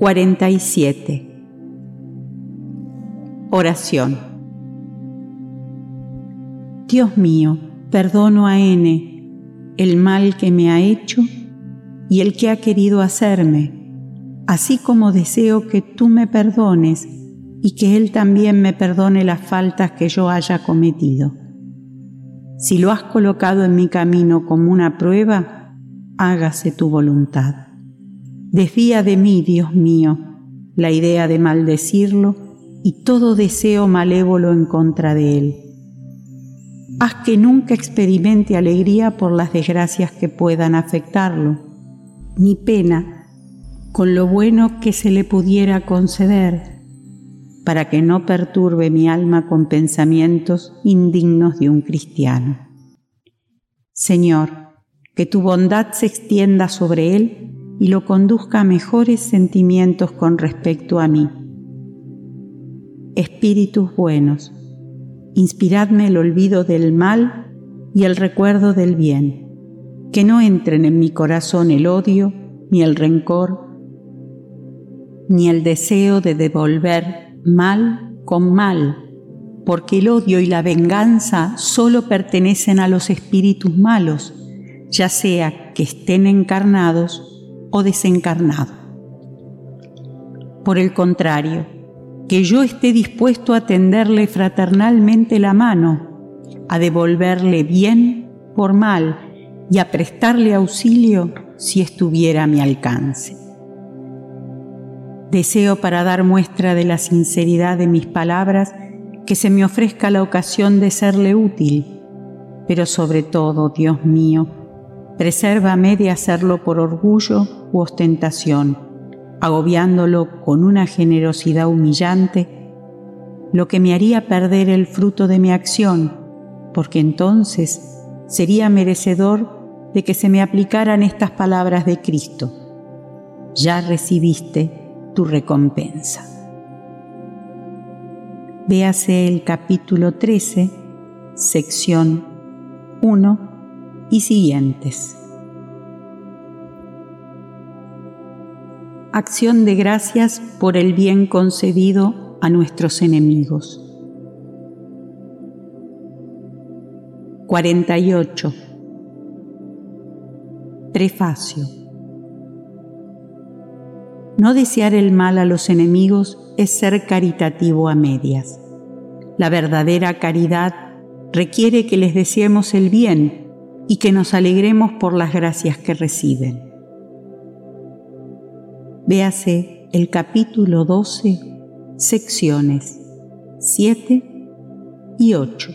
47. Oración. Dios mío, perdono a N el mal que me ha hecho y el que ha querido hacerme, así como deseo que tú me perdones y que Él también me perdone las faltas que yo haya cometido. Si lo has colocado en mi camino como una prueba, hágase tu voluntad. Desvía de mí, Dios mío, la idea de maldecirlo y todo deseo malévolo en contra de él. Haz que nunca experimente alegría por las desgracias que puedan afectarlo, ni pena con lo bueno que se le pudiera conceder, para que no perturbe mi alma con pensamientos indignos de un cristiano. Señor, que tu bondad se extienda sobre él y lo conduzca a mejores sentimientos con respecto a mí. Espíritus buenos, inspiradme el olvido del mal y el recuerdo del bien, que no entren en mi corazón el odio, ni el rencor, ni el deseo de devolver mal con mal, porque el odio y la venganza solo pertenecen a los espíritus malos, ya sea que estén encarnados o desencarnado. Por el contrario, que yo esté dispuesto a tenderle fraternalmente la mano, a devolverle bien por mal y a prestarle auxilio si estuviera a mi alcance. Deseo para dar muestra de la sinceridad de mis palabras que se me ofrezca la ocasión de serle útil, pero sobre todo, Dios mío, presérvame de hacerlo por orgullo u ostentación, agobiándolo con una generosidad humillante, lo que me haría perder el fruto de mi acción, porque entonces sería merecedor de que se me aplicaran estas palabras de Cristo. Ya recibiste tu recompensa. Véase el capítulo 13, sección 1 y siguientes. Acción de gracias por el bien concedido a nuestros enemigos. 48. Prefacio. No desear el mal a los enemigos es ser caritativo a medias. La verdadera caridad requiere que les deseemos el bien y que nos alegremos por las gracias que reciben. Véase el capítulo 12, secciones 7 y 8.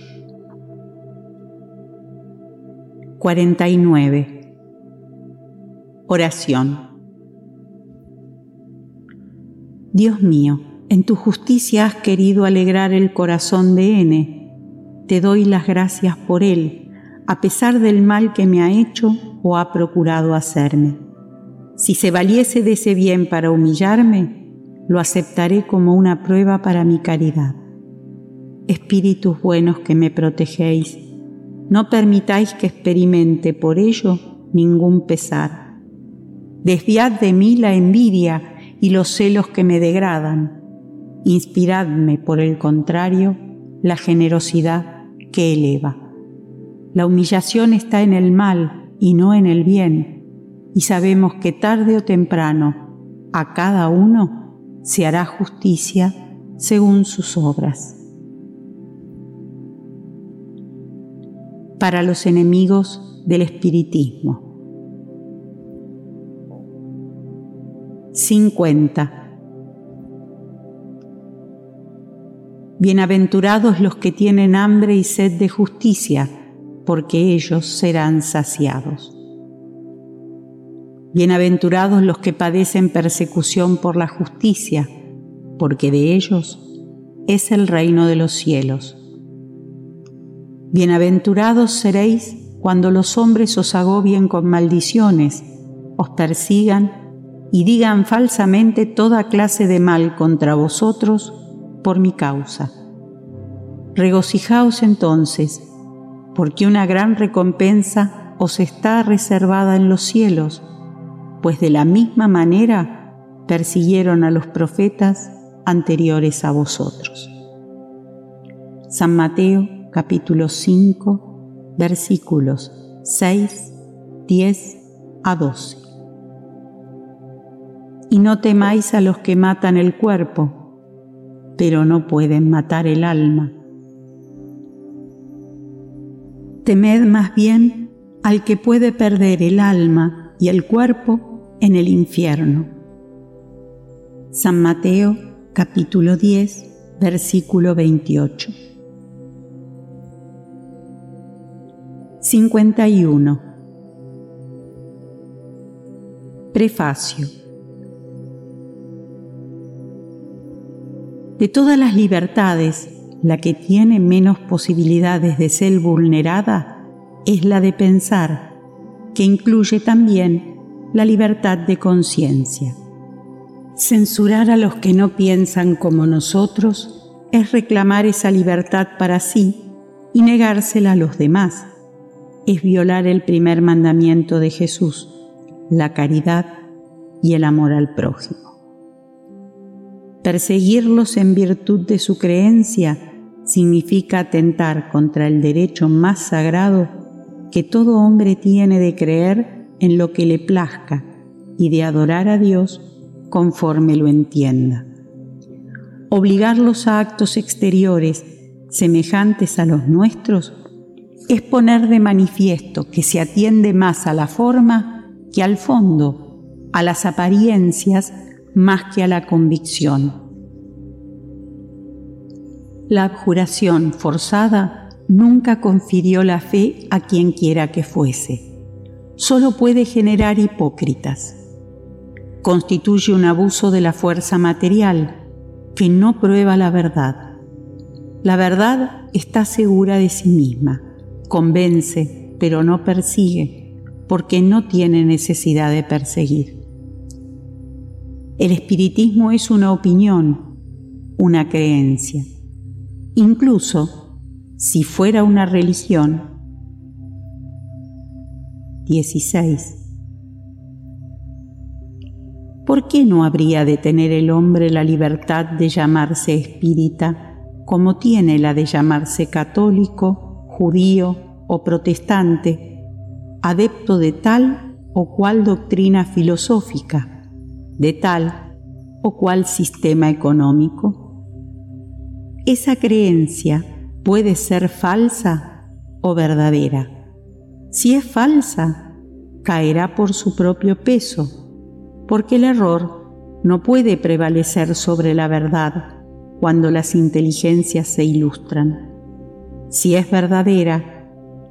49. Oración. Dios mío, en tu justicia has querido alegrar el corazón de N. Te doy las gracias por él a pesar del mal que me ha hecho o ha procurado hacerme. Si se valiese de ese bien para humillarme, lo aceptaré como una prueba para mi caridad. Espíritus buenos que me protegéis, no permitáis que experimente por ello ningún pesar. Desviad de mí la envidia y los celos que me degradan. Inspiradme, por el contrario, la generosidad que eleva. La humillación está en el mal y no en el bien, y sabemos que tarde o temprano a cada uno se hará justicia según sus obras. Para los enemigos del espiritismo. 50. Bienaventurados los que tienen hambre y sed de justicia porque ellos serán saciados. Bienaventurados los que padecen persecución por la justicia, porque de ellos es el reino de los cielos. Bienaventurados seréis cuando los hombres os agobien con maldiciones, os persigan y digan falsamente toda clase de mal contra vosotros por mi causa. Regocijaos entonces porque una gran recompensa os está reservada en los cielos, pues de la misma manera persiguieron a los profetas anteriores a vosotros. San Mateo capítulo 5 versículos 6, 10 a 12. Y no temáis a los que matan el cuerpo, pero no pueden matar el alma. Temed más bien al que puede perder el alma y el cuerpo en el infierno. San Mateo capítulo 10 versículo 28. 51. Prefacio. De todas las libertades, la que tiene menos posibilidades de ser vulnerada es la de pensar, que incluye también la libertad de conciencia. Censurar a los que no piensan como nosotros es reclamar esa libertad para sí y negársela a los demás es violar el primer mandamiento de Jesús, la caridad y el amor al prójimo. Perseguirlos en virtud de su creencia significa atentar contra el derecho más sagrado que todo hombre tiene de creer en lo que le plazca y de adorar a Dios conforme lo entienda. Obligarlos a actos exteriores semejantes a los nuestros es poner de manifiesto que se atiende más a la forma que al fondo, a las apariencias más que a la convicción. La abjuración forzada nunca confirió la fe a quien quiera que fuese. Solo puede generar hipócritas. Constituye un abuso de la fuerza material que no prueba la verdad. La verdad está segura de sí misma convence, pero no persigue, porque no tiene necesidad de perseguir. El espiritismo es una opinión, una creencia. Incluso si fuera una religión. 16. ¿Por qué no habría de tener el hombre la libertad de llamarse espírita como tiene la de llamarse católico judío o protestante, adepto de tal o cual doctrina filosófica, de tal o cual sistema económico. Esa creencia puede ser falsa o verdadera. Si es falsa, caerá por su propio peso, porque el error no puede prevalecer sobre la verdad cuando las inteligencias se ilustran. Si es verdadera,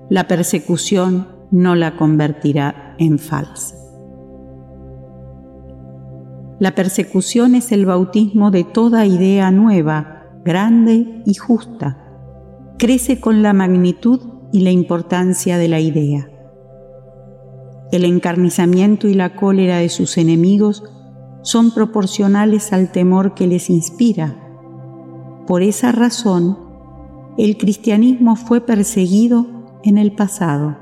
la persecución no la convertirá en falsa. La persecución es el bautismo de toda idea nueva, grande y justa. Crece con la magnitud y la importancia de la idea. El encarnizamiento y la cólera de sus enemigos son proporcionales al temor que les inspira. Por esa razón, el cristianismo fue perseguido en el pasado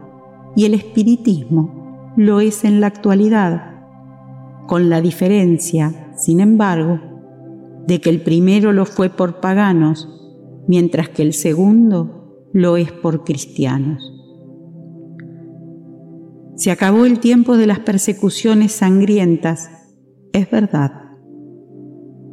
y el espiritismo lo es en la actualidad, con la diferencia, sin embargo, de que el primero lo fue por paganos, mientras que el segundo lo es por cristianos. Se acabó el tiempo de las persecuciones sangrientas, es verdad.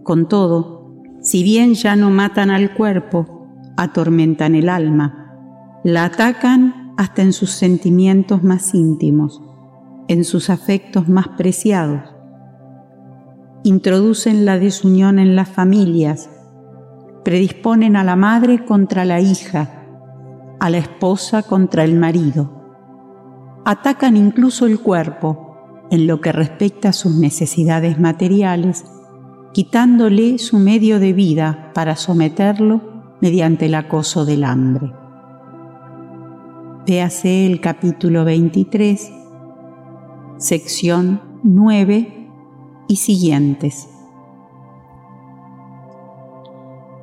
Con todo, si bien ya no matan al cuerpo, atormentan el alma, la atacan hasta en sus sentimientos más íntimos, en sus afectos más preciados. Introducen la desunión en las familias, predisponen a la madre contra la hija, a la esposa contra el marido. Atacan incluso el cuerpo en lo que respecta a sus necesidades materiales, quitándole su medio de vida para someterlo mediante el acoso del hambre. Véase el capítulo 23, sección 9 y siguientes.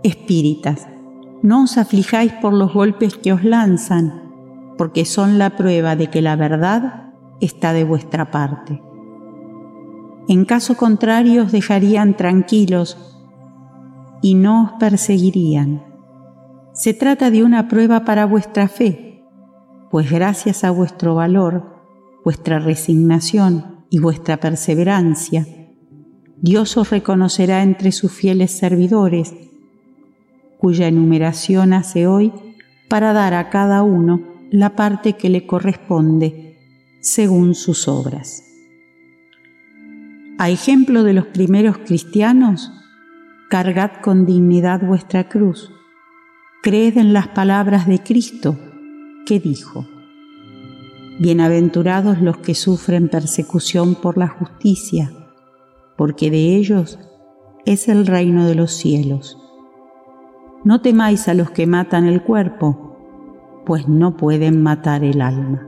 Espíritas, no os aflijáis por los golpes que os lanzan, porque son la prueba de que la verdad está de vuestra parte. En caso contrario os dejarían tranquilos y no os perseguirían. Se trata de una prueba para vuestra fe, pues gracias a vuestro valor, vuestra resignación y vuestra perseverancia, Dios os reconocerá entre sus fieles servidores, cuya enumeración hace hoy para dar a cada uno la parte que le corresponde según sus obras. A ejemplo de los primeros cristianos, cargad con dignidad vuestra cruz. Creed en las palabras de Cristo que dijo, Bienaventurados los que sufren persecución por la justicia, porque de ellos es el reino de los cielos. No temáis a los que matan el cuerpo, pues no pueden matar el alma.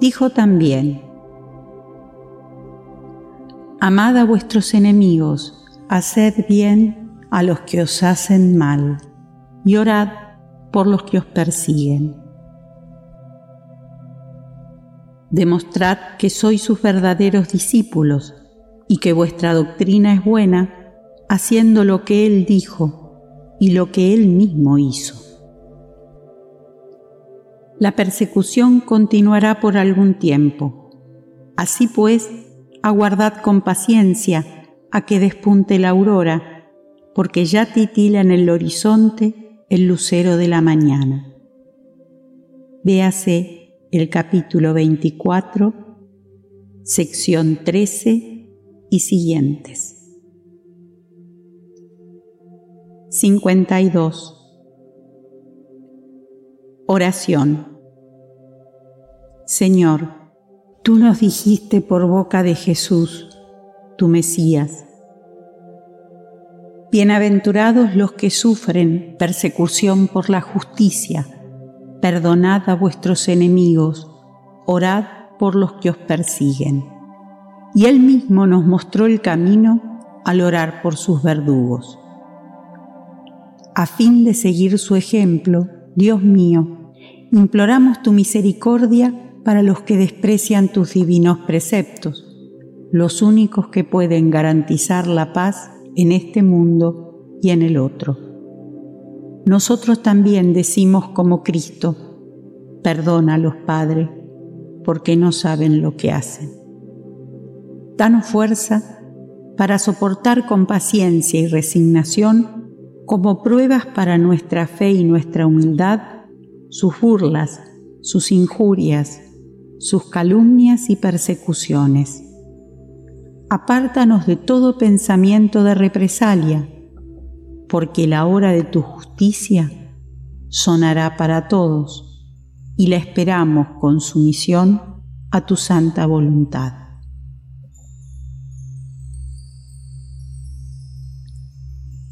Dijo también, Amad a vuestros enemigos, haced bien a los que os hacen mal, y orad por los que os persiguen. Demostrad que sois sus verdaderos discípulos y que vuestra doctrina es buena, haciendo lo que Él dijo y lo que Él mismo hizo. La persecución continuará por algún tiempo. Así pues, aguardad con paciencia a que despunte la aurora, porque ya titila en el horizonte el lucero de la mañana. Véase el capítulo 24, sección 13 y siguientes. 52. Oración. Señor, tú nos dijiste por boca de Jesús, tu Mesías. Bienaventurados los que sufren persecución por la justicia perdonad a vuestros enemigos, orad por los que os persiguen. Y Él mismo nos mostró el camino al orar por sus verdugos. A fin de seguir su ejemplo, Dios mío, imploramos tu misericordia para los que desprecian tus divinos preceptos, los únicos que pueden garantizar la paz en este mundo y en el otro nosotros también decimos como Cristo, perdónalos, Padre, porque no saben lo que hacen. Danos fuerza para soportar con paciencia y resignación como pruebas para nuestra fe y nuestra humildad sus burlas, sus injurias, sus calumnias y persecuciones. Apártanos de todo pensamiento de represalia porque la hora de tu justicia sonará para todos y la esperamos con sumisión a tu santa voluntad.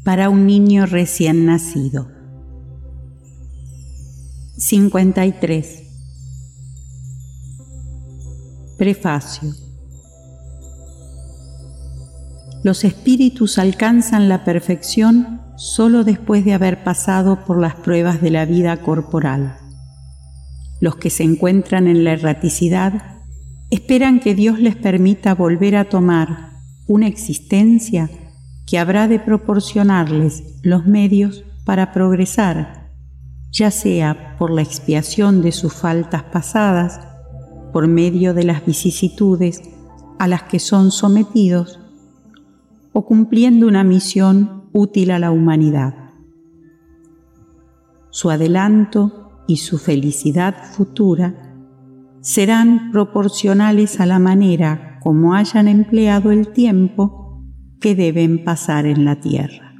Para un niño recién nacido. 53. Prefacio los espíritus alcanzan la perfección solo después de haber pasado por las pruebas de la vida corporal. Los que se encuentran en la erraticidad esperan que Dios les permita volver a tomar una existencia que habrá de proporcionarles los medios para progresar, ya sea por la expiación de sus faltas pasadas, por medio de las vicisitudes a las que son sometidos, o cumpliendo una misión útil a la humanidad. Su adelanto y su felicidad futura serán proporcionales a la manera como hayan empleado el tiempo que deben pasar en la tierra.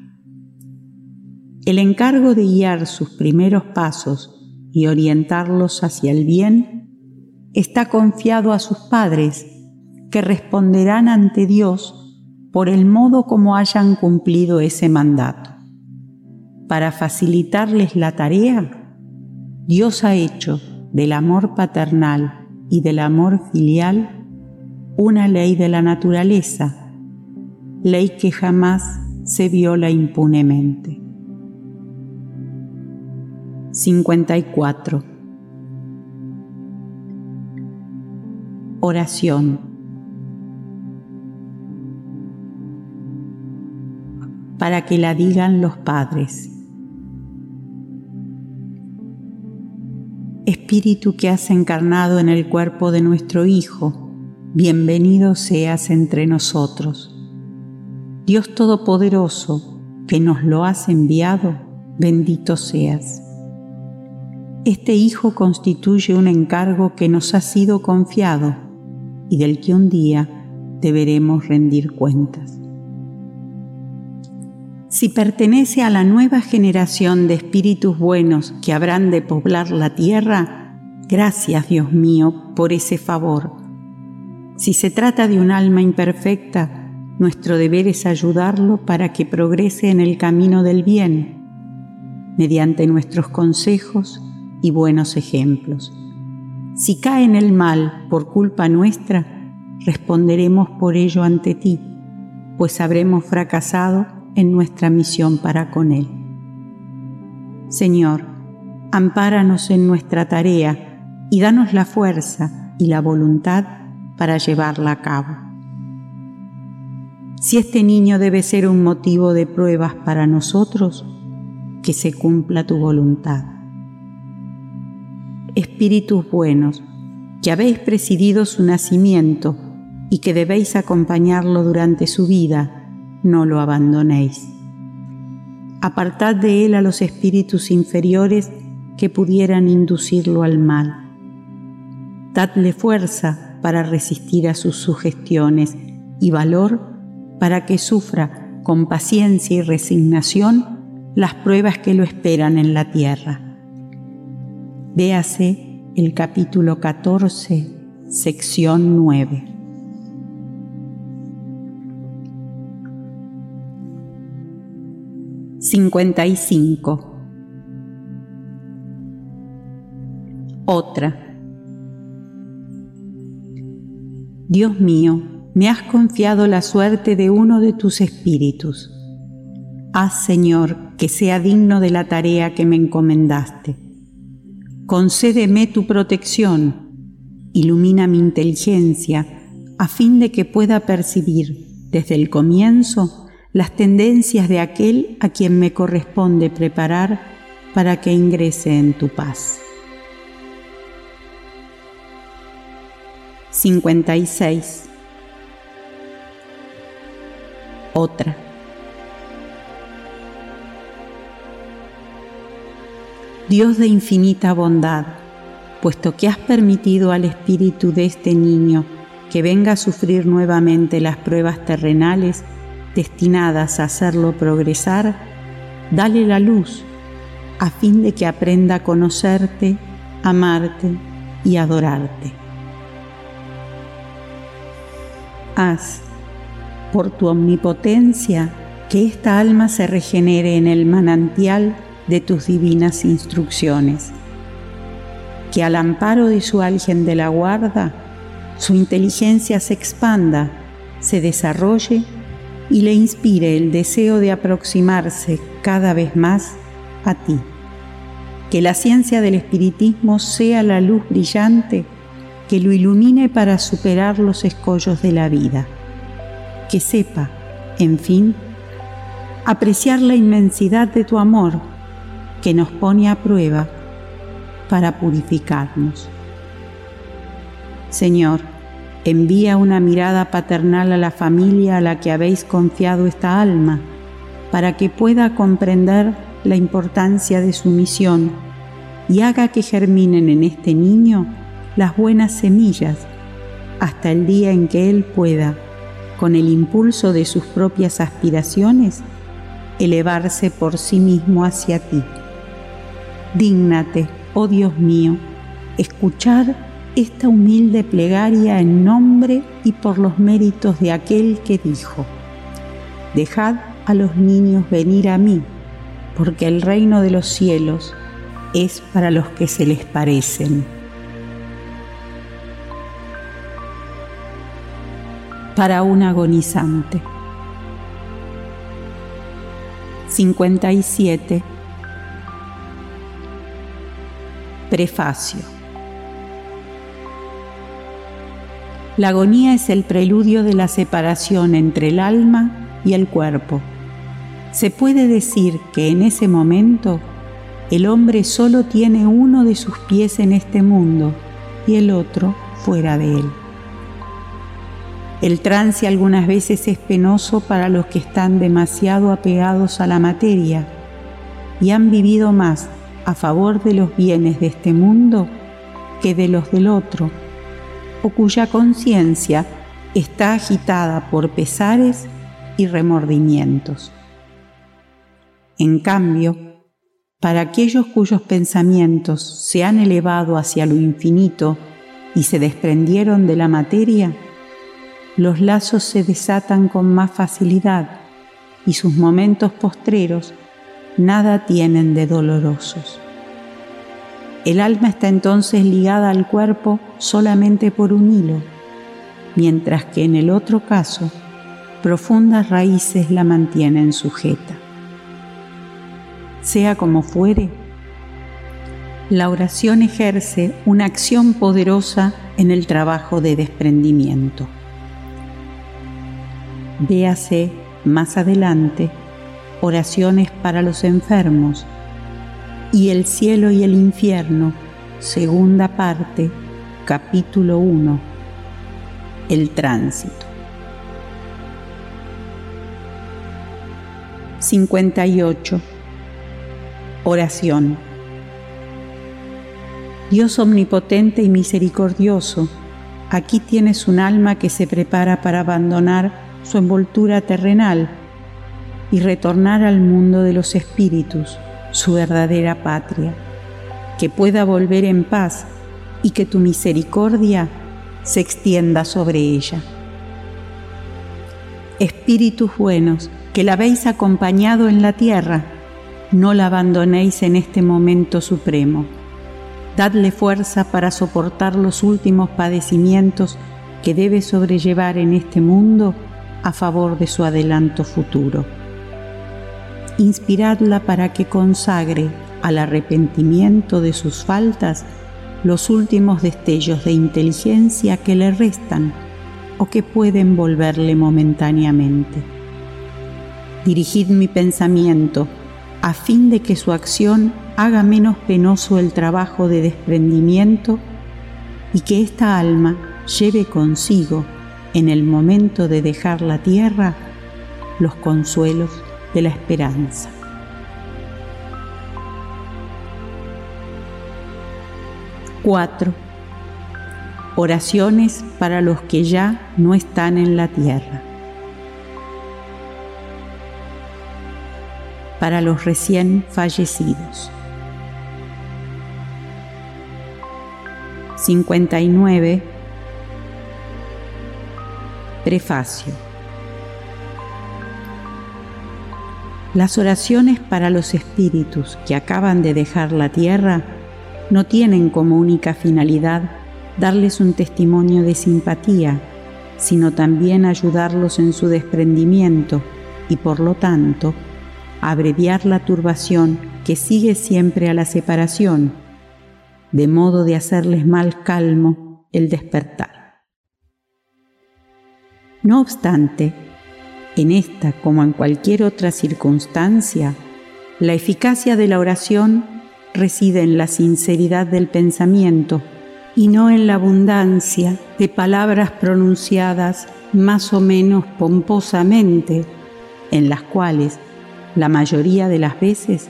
El encargo de guiar sus primeros pasos y orientarlos hacia el bien está confiado a sus padres, que responderán ante Dios por el modo como hayan cumplido ese mandato. Para facilitarles la tarea, Dios ha hecho del amor paternal y del amor filial una ley de la naturaleza, ley que jamás se viola impunemente. 54. Oración. Para que la digan los padres. Espíritu que has encarnado en el cuerpo de nuestro Hijo, bienvenido seas entre nosotros Dios Todopoderoso, que nos lo has enviado, bendito seas. Este Hijo constituye un encargo que nos ha sido confiado y del que un día deberemos rendir cuentas. Si pertenece a la nueva generación de espíritus buenos que habrán de poblar la tierra, gracias Dios mío por ese favor. Si se trata de un alma imperfecta, nuestro deber es ayudarlo para que progrese en el camino del bien, mediante nuestros consejos y buenos ejemplos. Si cae en el mal por culpa nuestra, responderemos por ello ante ti, pues habremos fracasado en nuestra misión para con Él. Señor, ampáranos en nuestra tarea y danos la fuerza y la voluntad para llevarla a cabo. Si este niño debe ser un motivo de pruebas para nosotros, que se cumpla tu voluntad. Espíritus buenos, que habéis presidido su nacimiento y que debéis acompañarlo durante su vida, no lo abandonéis. Apartad de él a los espíritus inferiores que pudieran inducirlo al mal. Dadle fuerza para resistir a sus sugestiones y valor para que sufra con paciencia y resignación las pruebas que lo esperan en la tierra. Véase el capítulo 14, sección 9. 55. Otra. Dios mío, me has confiado la suerte de uno de tus espíritus. Haz, Señor, que sea digno de la tarea que me encomendaste. Concédeme tu protección, ilumina mi inteligencia, a fin de que pueda percibir desde el comienzo las tendencias de aquel a quien me corresponde preparar para que ingrese en tu paz. 56. Otra. Dios de infinita bondad, puesto que has permitido al espíritu de este niño que venga a sufrir nuevamente las pruebas terrenales, destinadas a hacerlo progresar, dale la luz a fin de que aprenda a conocerte, amarte y adorarte. Haz, por tu omnipotencia, que esta alma se regenere en el manantial de tus divinas instrucciones, que al amparo de su algen de la guarda, su inteligencia se expanda, se desarrolle y le inspire el deseo de aproximarse cada vez más a ti. Que la ciencia del espiritismo sea la luz brillante que lo ilumine para superar los escollos de la vida. Que sepa, en fin, apreciar la inmensidad de tu amor que nos pone a prueba para purificarnos. Señor, Envía una mirada paternal a la familia a la que habéis confiado esta alma, para que pueda comprender la importancia de su misión y haga que germinen en este niño las buenas semillas hasta el día en que él pueda, con el impulso de sus propias aspiraciones, elevarse por sí mismo hacia ti. Dígnate, oh Dios mío, escuchar esta humilde plegaria en nombre y por los méritos de aquel que dijo, Dejad a los niños venir a mí, porque el reino de los cielos es para los que se les parecen. Para un agonizante. 57. Prefacio. La agonía es el preludio de la separación entre el alma y el cuerpo. se puede decir que en ese momento el hombre solo tiene uno de sus pies en este mundo y el otro fuera de él. El trance algunas veces es penoso para los que están demasiado apegados a la materia y han vivido más a favor de los bienes de este mundo que de los del otro, o cuya conciencia está agitada por pesares y remordimientos. En cambio, para aquellos cuyos pensamientos se han elevado hacia lo infinito y se desprendieron de la materia, los lazos se desatan con más facilidad y sus momentos postreros nada tienen de dolorosos. El alma está entonces ligada al cuerpo solamente por un hilo, mientras que en el otro caso profundas raíces la mantienen sujeta. Sea como fuere, la oración ejerce una acción poderosa en el trabajo de desprendimiento. Véase más adelante oraciones para los enfermos y el cielo y el infierno, segunda parte, capítulo 1, el tránsito. 58. Oración. Dios omnipotente y misericordioso, aquí tienes un alma que se prepara para abandonar su envoltura terrenal y retornar al mundo de los espíritus, su verdadera patria, que pueda volver en paz y que tu misericordia se extienda sobre ella. Espíritus buenos, que la habéis acompañado en la tierra, no la abandonéis en este momento supremo. Dadle fuerza para soportar los últimos padecimientos que debe sobrellevar en este mundo a favor de su adelanto futuro. Inspiradla para que consagre al arrepentimiento de sus faltas los últimos destellos de inteligencia que le restan o que pueden volverle momentáneamente. Dirigid mi pensamiento a fin de que su acción haga menos penoso el trabajo de desprendimiento y que esta alma lleve consigo en el momento de dejar la tierra los consuelos de la esperanza. Cuatro. Oraciones para los que ya no están en la tierra. Para los recién fallecidos. 59 Prefacio. Las oraciones para los espíritus que acaban de dejar la tierra no tienen como única finalidad darles un testimonio de simpatía, sino también ayudarlos en su desprendimiento y por lo tanto abreviar la turbación que sigue siempre a la separación, de modo de hacerles mal calmo el despertar. No obstante, en esta como en cualquier otra circunstancia, la eficacia de la oración reside en la sinceridad del pensamiento y no en la abundancia de palabras pronunciadas más o menos pomposamente, en las cuales la mayoría de las veces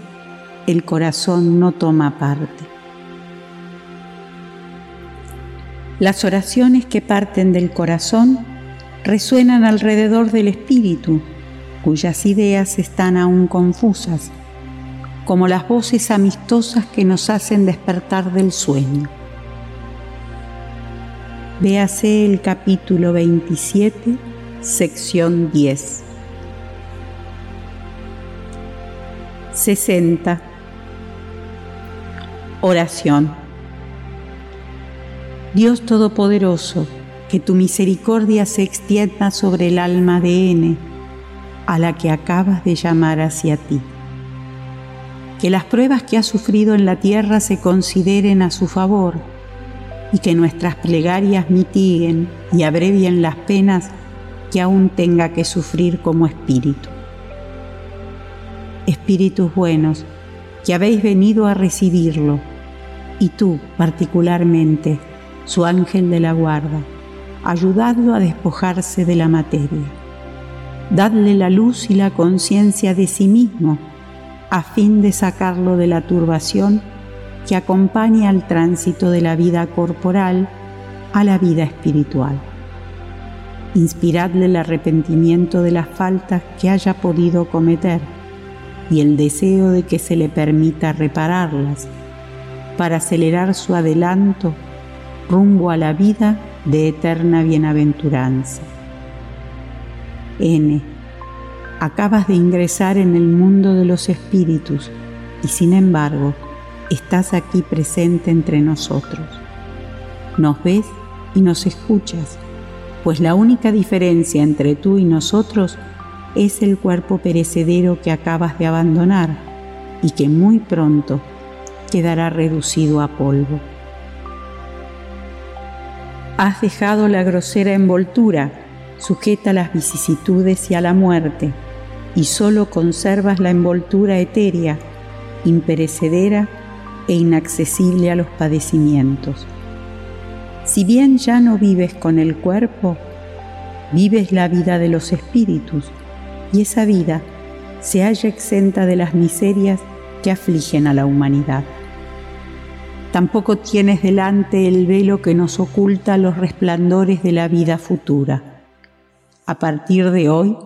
el corazón no toma parte. Las oraciones que parten del corazón resuenan alrededor del espíritu, cuyas ideas están aún confusas, como las voces amistosas que nos hacen despertar del sueño. Véase el capítulo 27, sección 10. 60. Oración. Dios Todopoderoso, que tu misericordia se extienda sobre el alma de N, a la que acabas de llamar hacia ti. Que las pruebas que ha sufrido en la tierra se consideren a su favor y que nuestras plegarias mitiguen y abrevien las penas que aún tenga que sufrir como espíritu. espíritus buenos, que habéis venido a recibirlo, y tú particularmente, su ángel de la guarda, ayudadlo a despojarse de la materia. Dadle la luz y la conciencia de sí mismo, a fin de sacarlo de la turbación que acompaña al tránsito de la vida corporal a la vida espiritual. Inspiradle el arrepentimiento de las faltas que haya podido cometer y el deseo de que se le permita repararlas para acelerar su adelanto rumbo a la vida de eterna bienaventuranza. N. Acabas de ingresar en el mundo de los espíritus y sin embargo estás aquí presente entre nosotros. Nos ves y nos escuchas, pues la única diferencia entre tú y nosotros es el cuerpo perecedero que acabas de abandonar y que muy pronto quedará reducido a polvo. Has dejado la grosera envoltura sujeta a las vicisitudes y a la muerte, y solo conservas la envoltura etérea, imperecedera e inaccesible a los padecimientos. Si bien ya no vives con el cuerpo, vives la vida de los espíritus, y esa vida se halla exenta de las miserias que afligen a la humanidad. Tampoco tienes delante el velo que nos oculta los resplandores de la vida futura. A partir de hoy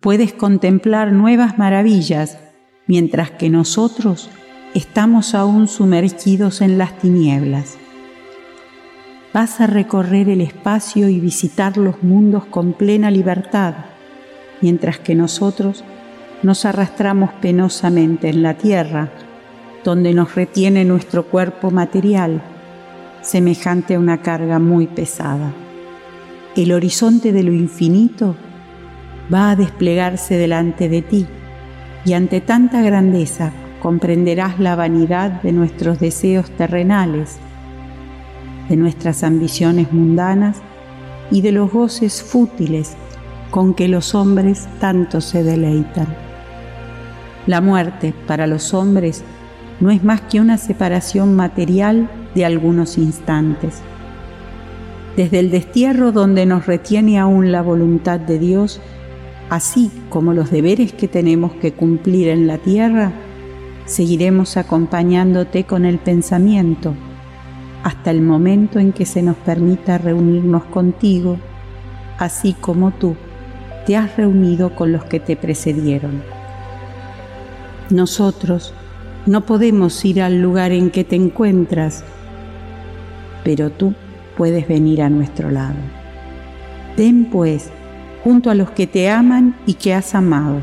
puedes contemplar nuevas maravillas, mientras que nosotros estamos aún sumergidos en las tinieblas. Vas a recorrer el espacio y visitar los mundos con plena libertad mientras que nosotros nos arrastramos penosamente en la tierra, donde nos retiene nuestro cuerpo material, semejante a una carga muy pesada. El horizonte de lo infinito va a desplegarse delante de ti y ante tanta grandeza comprenderás la vanidad de nuestros deseos terrenales, de nuestras ambiciones mundanas y de los goces fútiles con que los hombres tanto se deleitan. La muerte para los hombres no es más que una separación material de algunos instantes. Desde el destierro donde nos retiene aún la voluntad de Dios, así como los deberes que tenemos que cumplir en la tierra, seguiremos acompañándote con el pensamiento hasta el momento en que se nos permita reunirnos contigo, así como tú te has reunido con los que te precedieron. Nosotros no podemos ir al lugar en que te encuentras, pero tú puedes venir a nuestro lado. Ven pues junto a los que te aman y que has amado.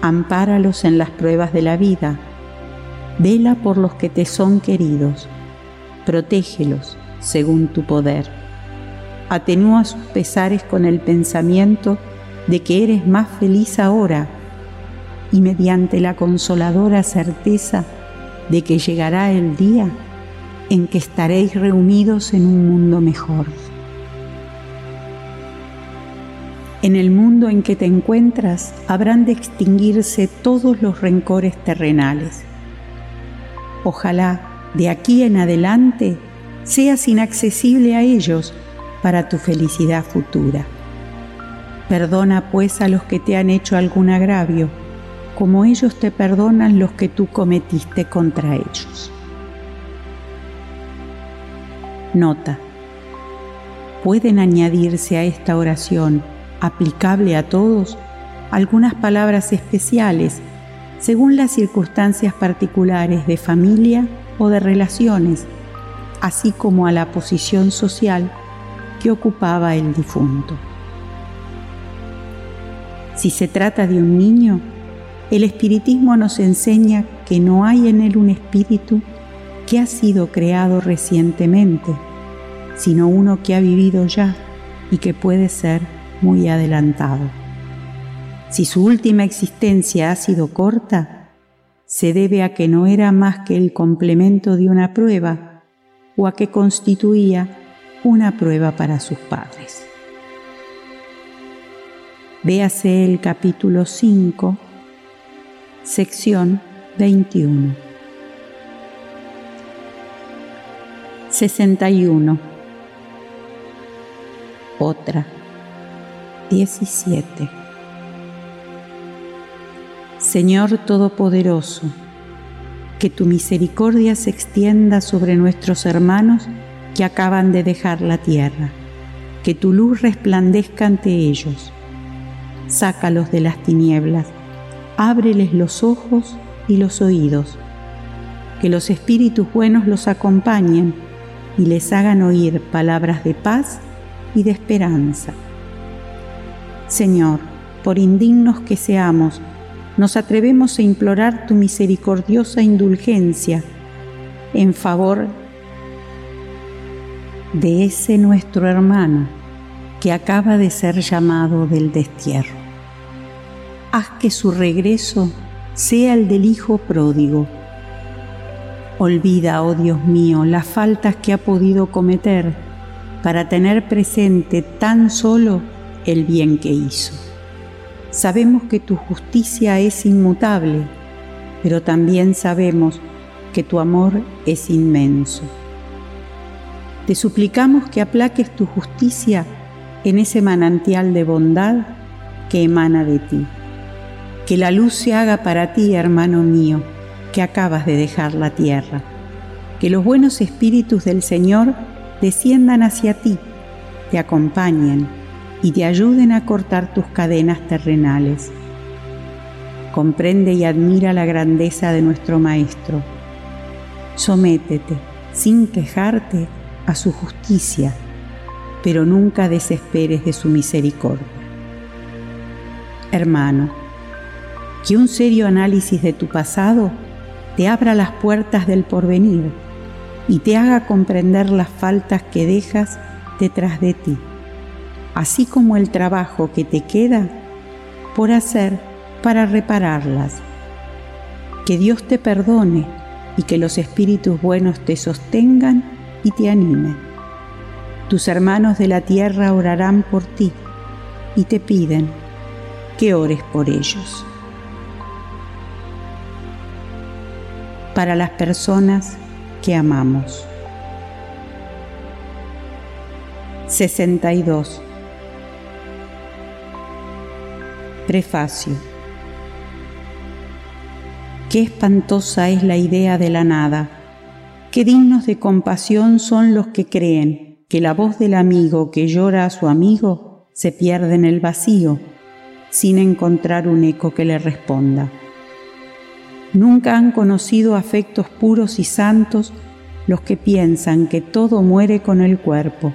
Ampáralos en las pruebas de la vida. Vela por los que te son queridos. Protégelos según tu poder. Atenúa sus pesares con el pensamiento de que eres más feliz ahora y mediante la consoladora certeza de que llegará el día en que estaréis reunidos en un mundo mejor. En el mundo en que te encuentras habrán de extinguirse todos los rencores terrenales. Ojalá de aquí en adelante seas inaccesible a ellos para tu felicidad futura. Perdona pues a los que te han hecho algún agravio, como ellos te perdonan los que tú cometiste contra ellos. Nota. Pueden añadirse a esta oración, aplicable a todos, algunas palabras especiales según las circunstancias particulares de familia o de relaciones, así como a la posición social que ocupaba el difunto. Si se trata de un niño, el espiritismo nos enseña que no hay en él un espíritu que ha sido creado recientemente, sino uno que ha vivido ya y que puede ser muy adelantado. Si su última existencia ha sido corta, se debe a que no era más que el complemento de una prueba o a que constituía una prueba para sus padres. Véase el capítulo 5 sección 21. 61. Otra. 17. Señor Todopoderoso, que tu misericordia se extienda sobre nuestros hermanos que acaban de dejar la tierra, que tu luz resplandezca ante ellos. Sácalos de las tinieblas ábreles los ojos y los oídos, que los espíritus buenos los acompañen y les hagan oír palabras de paz y de esperanza. Señor, por indignos que seamos, nos atrevemos a implorar tu misericordiosa indulgencia en favor de ese nuestro hermano que acaba de ser llamado del destierro haz que su regreso sea el del Hijo pródigo. Olvida, oh Dios mío, las faltas que ha podido cometer para tener presente tan solo el bien que hizo. Sabemos que tu justicia es inmutable, pero también sabemos que tu amor es inmenso. Te suplicamos que aplaques tu justicia en ese manantial de bondad que emana de ti. Que la luz se haga para ti, hermano mío, que acabas de dejar la tierra. Que los buenos espíritus del Señor desciendan hacia ti, te acompañen y te ayuden a cortar tus cadenas terrenales. Comprende y admira la grandeza de nuestro Maestro. Sométete, sin quejarte, a su justicia, pero nunca desesperes de su misericordia. Hermano, que un serio análisis de tu pasado te abra las puertas del porvenir y te haga comprender las faltas que dejas detrás de ti, así como el trabajo que te queda por hacer para repararlas. Que Dios te perdone y que los espíritus buenos te sostengan y te animen. Tus hermanos de la tierra orarán por ti y te piden que ores por ellos. Para las personas que amamos. 62. Prefacio. Qué espantosa es la idea de la nada. Qué dignos de compasión son los que creen que la voz del amigo que llora a su amigo se pierde en el vacío sin encontrar un eco que le responda. Nunca han conocido afectos puros y santos los que piensan que todo muere con el cuerpo,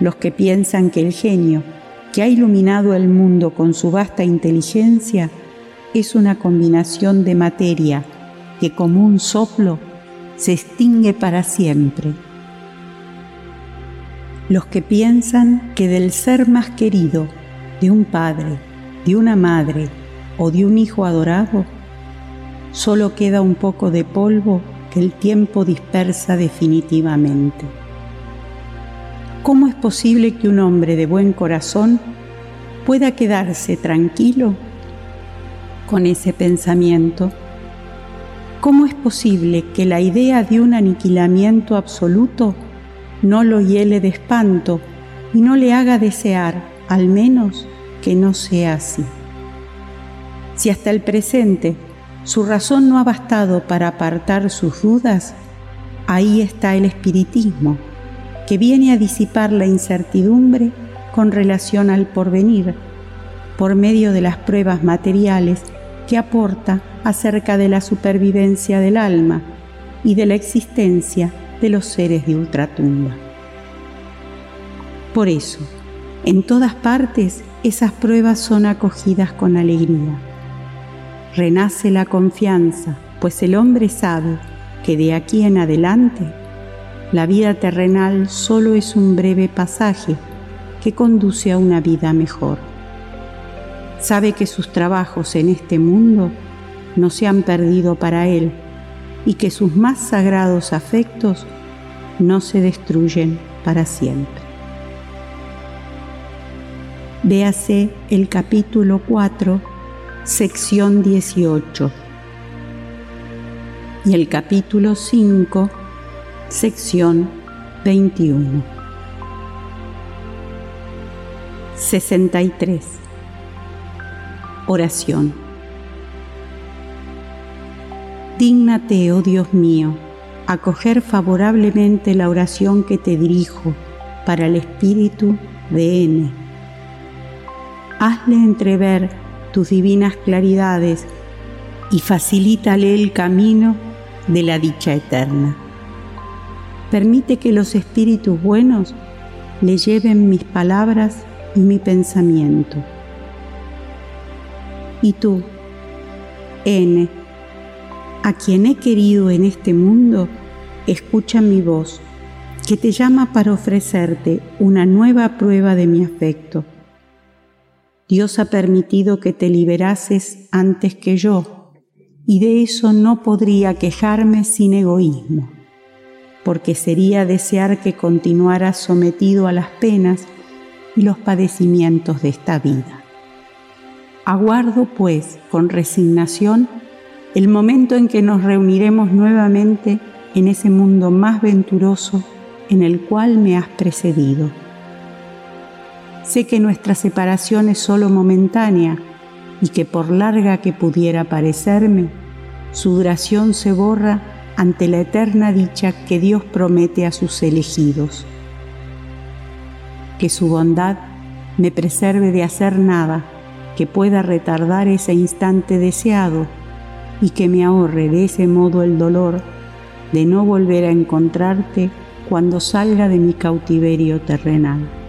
los que piensan que el genio que ha iluminado el mundo con su vasta inteligencia es una combinación de materia que como un soplo se extingue para siempre. Los que piensan que del ser más querido de un padre, de una madre o de un hijo adorado, solo queda un poco de polvo que el tiempo dispersa definitivamente. ¿Cómo es posible que un hombre de buen corazón pueda quedarse tranquilo con ese pensamiento? ¿Cómo es posible que la idea de un aniquilamiento absoluto no lo hiele de espanto y no le haga desear, al menos, que no sea así? Si hasta el presente su razón no ha bastado para apartar sus dudas, ahí está el espiritismo, que viene a disipar la incertidumbre con relación al porvenir, por medio de las pruebas materiales que aporta acerca de la supervivencia del alma y de la existencia de los seres de ultratumba. Por eso, en todas partes esas pruebas son acogidas con alegría renace la confianza, pues el hombre sabe que de aquí en adelante la vida terrenal solo es un breve pasaje que conduce a una vida mejor. Sabe que sus trabajos en este mundo no se han perdido para él y que sus más sagrados afectos no se destruyen para siempre. Véase el capítulo 4 sección 18 y el capítulo 5, sección 21. 63. Oración. Dígnate, oh Dios mío, acoger favorablemente la oración que te dirijo para el espíritu de N. Hazle entrever tus divinas claridades y facilítale el camino de la dicha eterna. Permite que los espíritus buenos le lleven mis palabras y mi pensamiento. Y tú, N, a quien he querido en este mundo, escucha mi voz, que te llama para ofrecerte una nueva prueba de mi afecto. Dios ha permitido que te liberases antes que yo y de eso no podría quejarme sin egoísmo, porque sería desear que continuara sometido a las penas y los padecimientos de esta vida. Aguardo, pues, con resignación el momento en que nos reuniremos nuevamente en ese mundo más venturoso en el cual me has precedido. Sé que nuestra separación es solo momentánea y que por larga que pudiera parecerme, su duración se borra ante la eterna dicha que Dios promete a sus elegidos. Que su bondad me preserve de hacer nada que pueda retardar ese instante deseado y que me ahorre de ese modo el dolor de no volver a encontrarte cuando salga de mi cautiverio terrenal.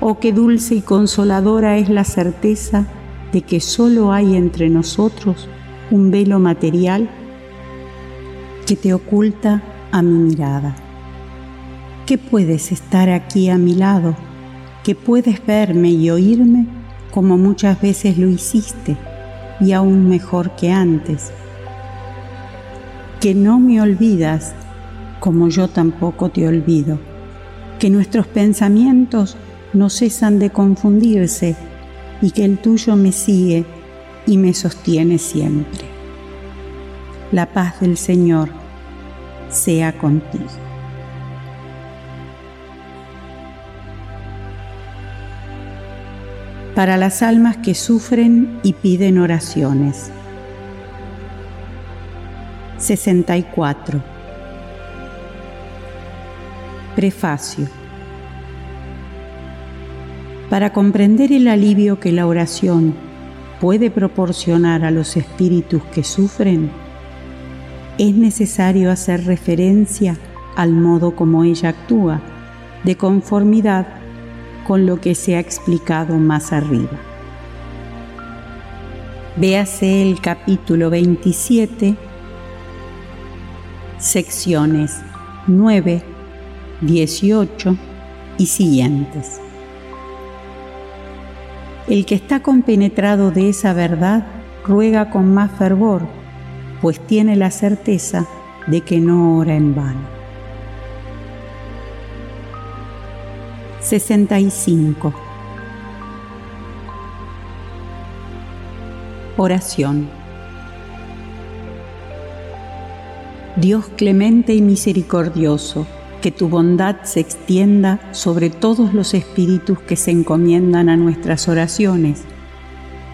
Oh, qué dulce y consoladora es la certeza de que solo hay entre nosotros un velo material que te oculta a mi mirada. Que puedes estar aquí a mi lado, que puedes verme y oírme como muchas veces lo hiciste y aún mejor que antes. Que no me olvidas como yo tampoco te olvido. Que nuestros pensamientos no cesan de confundirse y que el tuyo me sigue y me sostiene siempre. La paz del Señor sea contigo. Para las almas que sufren y piden oraciones. 64. Prefacio para comprender el alivio que la oración puede proporcionar a los espíritus que sufren, es necesario hacer referencia al modo como ella actúa, de conformidad con lo que se ha explicado más arriba. Véase el capítulo 27, secciones 9, 18 y siguientes. El que está compenetrado de esa verdad ruega con más fervor, pues tiene la certeza de que no ora en vano. 65. Oración. Dios clemente y misericordioso, que tu bondad se extienda sobre todos los espíritus que se encomiendan a nuestras oraciones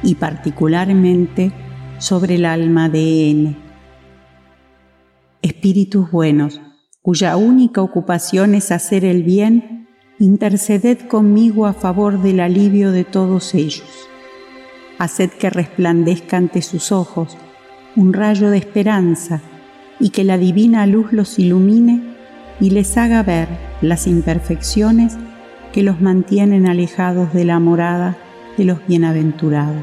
y particularmente sobre el alma de N. Espíritus buenos, cuya única ocupación es hacer el bien, interceded conmigo a favor del alivio de todos ellos. Haced que resplandezca ante sus ojos un rayo de esperanza y que la divina luz los ilumine y les haga ver las imperfecciones que los mantienen alejados de la morada de los bienaventurados.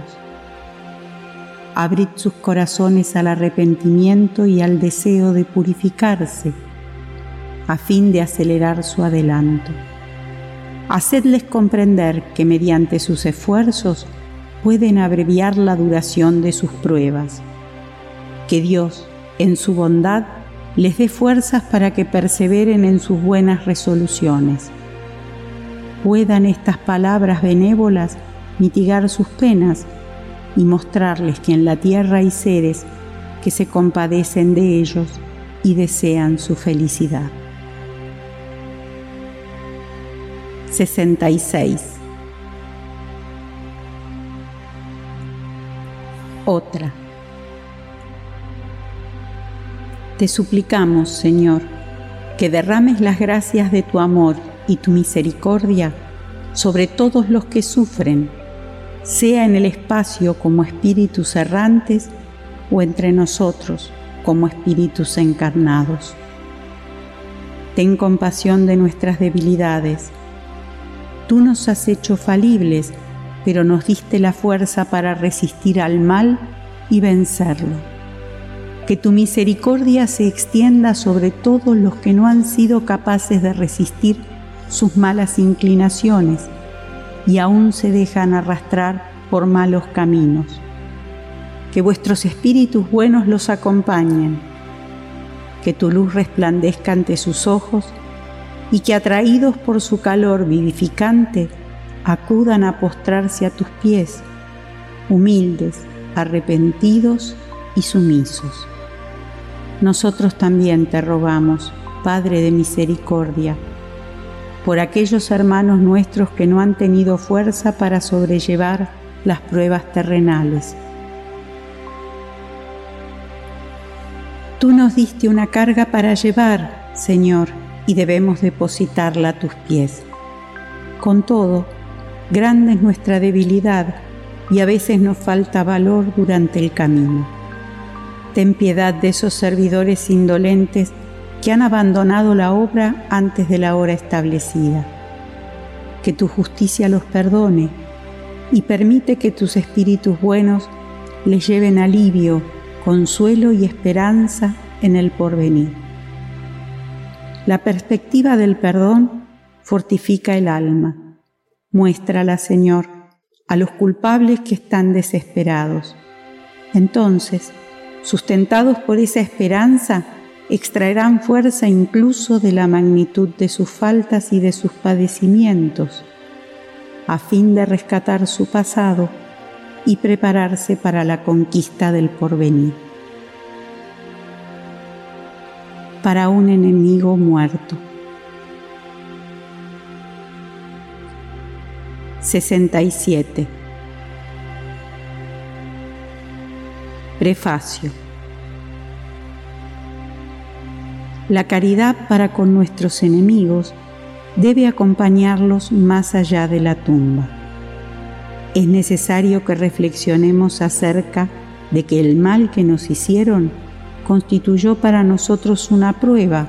Abrid sus corazones al arrepentimiento y al deseo de purificarse, a fin de acelerar su adelanto. Hacedles comprender que mediante sus esfuerzos pueden abreviar la duración de sus pruebas, que Dios, en su bondad, les dé fuerzas para que perseveren en sus buenas resoluciones. Puedan estas palabras benévolas mitigar sus penas y mostrarles que en la tierra hay seres que se compadecen de ellos y desean su felicidad. 66. Otra. Te suplicamos, Señor, que derrames las gracias de tu amor y tu misericordia sobre todos los que sufren, sea en el espacio como espíritus errantes o entre nosotros como espíritus encarnados. Ten compasión de nuestras debilidades. Tú nos has hecho falibles, pero nos diste la fuerza para resistir al mal y vencerlo. Que tu misericordia se extienda sobre todos los que no han sido capaces de resistir sus malas inclinaciones y aún se dejan arrastrar por malos caminos que vuestros espíritus buenos los acompañen, que tu luz resplandezca ante sus ojos y que atraídos por su calor vivificante acudan a postrarse a tus pies, humildes, arrepentidos y sumisos. Nosotros también te rogamos, Padre de misericordia, por aquellos hermanos nuestros que no han tenido fuerza para sobrellevar las pruebas terrenales Tú nos diste una carga para llevar, Señor, y debemos depositarla a tus pies. Con todo, grande es nuestra debilidad y a veces nos falta valor durante el camino. Ten piedad de esos servidores indolentes que han abandonado la obra antes de la hora establecida. Que tu justicia los perdone y permite que tus espíritus buenos les lleven alivio consuelo y esperanza en el porvenir. La perspectiva del perdón fortifica el alma. Muéstrala, Señor, a los culpables que están desesperados. Entonces, sustentados por esa esperanza, extraerán fuerza incluso de la magnitud de sus faltas y de sus padecimientos, a fin de rescatar su pasado y prepararse para la conquista del porvenir. Para un enemigo muerto. 67. Prefacio. La caridad para con nuestros enemigos debe acompañarlos más allá de la tumba es necesario que reflexionemos acerca de que el mal que nos hicieron constituyó para nosotros una prueba,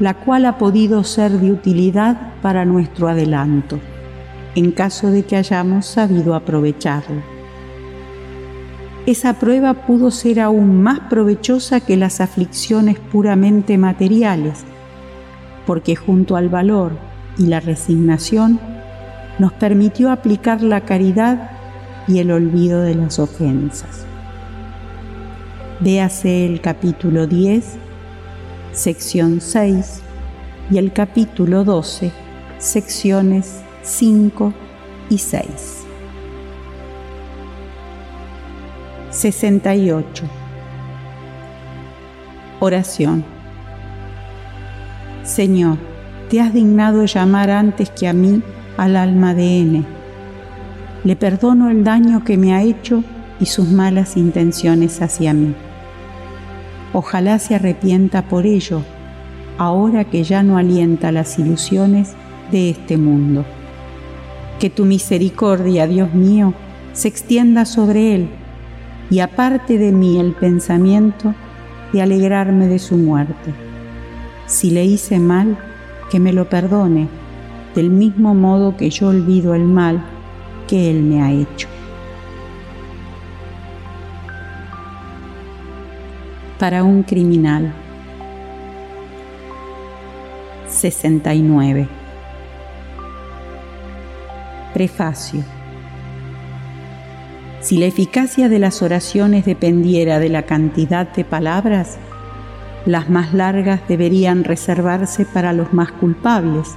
la cual ha podido ser de utilidad para nuestro adelanto, en caso de que hayamos sabido aprovecharla. Esa prueba pudo ser aún más provechosa que las aflicciones puramente materiales, porque junto al valor y la resignación, nos permitió aplicar la caridad y el olvido de las ofensas. Véase el capítulo 10, sección 6 y el capítulo 12, secciones 5 y 6. 68. Oración. Señor, te has dignado llamar antes que a mí al alma de N. Le perdono el daño que me ha hecho y sus malas intenciones hacia mí. Ojalá se arrepienta por ello, ahora que ya no alienta las ilusiones de este mundo. Que tu misericordia, Dios mío, se extienda sobre él y aparte de mí el pensamiento de alegrarme de su muerte. Si le hice mal, que me lo perdone del mismo modo que yo olvido el mal que Él me ha hecho. Para un criminal. 69. Prefacio. Si la eficacia de las oraciones dependiera de la cantidad de palabras, las más largas deberían reservarse para los más culpables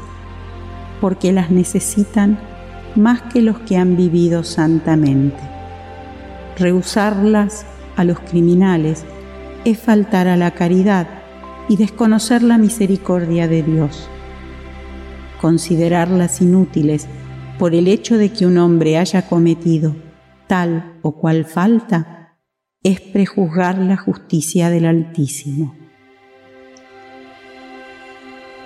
porque las necesitan más que los que han vivido santamente. rehusarlas a los criminales es faltar a la caridad y desconocer la misericordia de Dios. Considerarlas inútiles por el hecho de que un hombre haya cometido tal o cual falta es prejuzgar la justicia del Altísimo.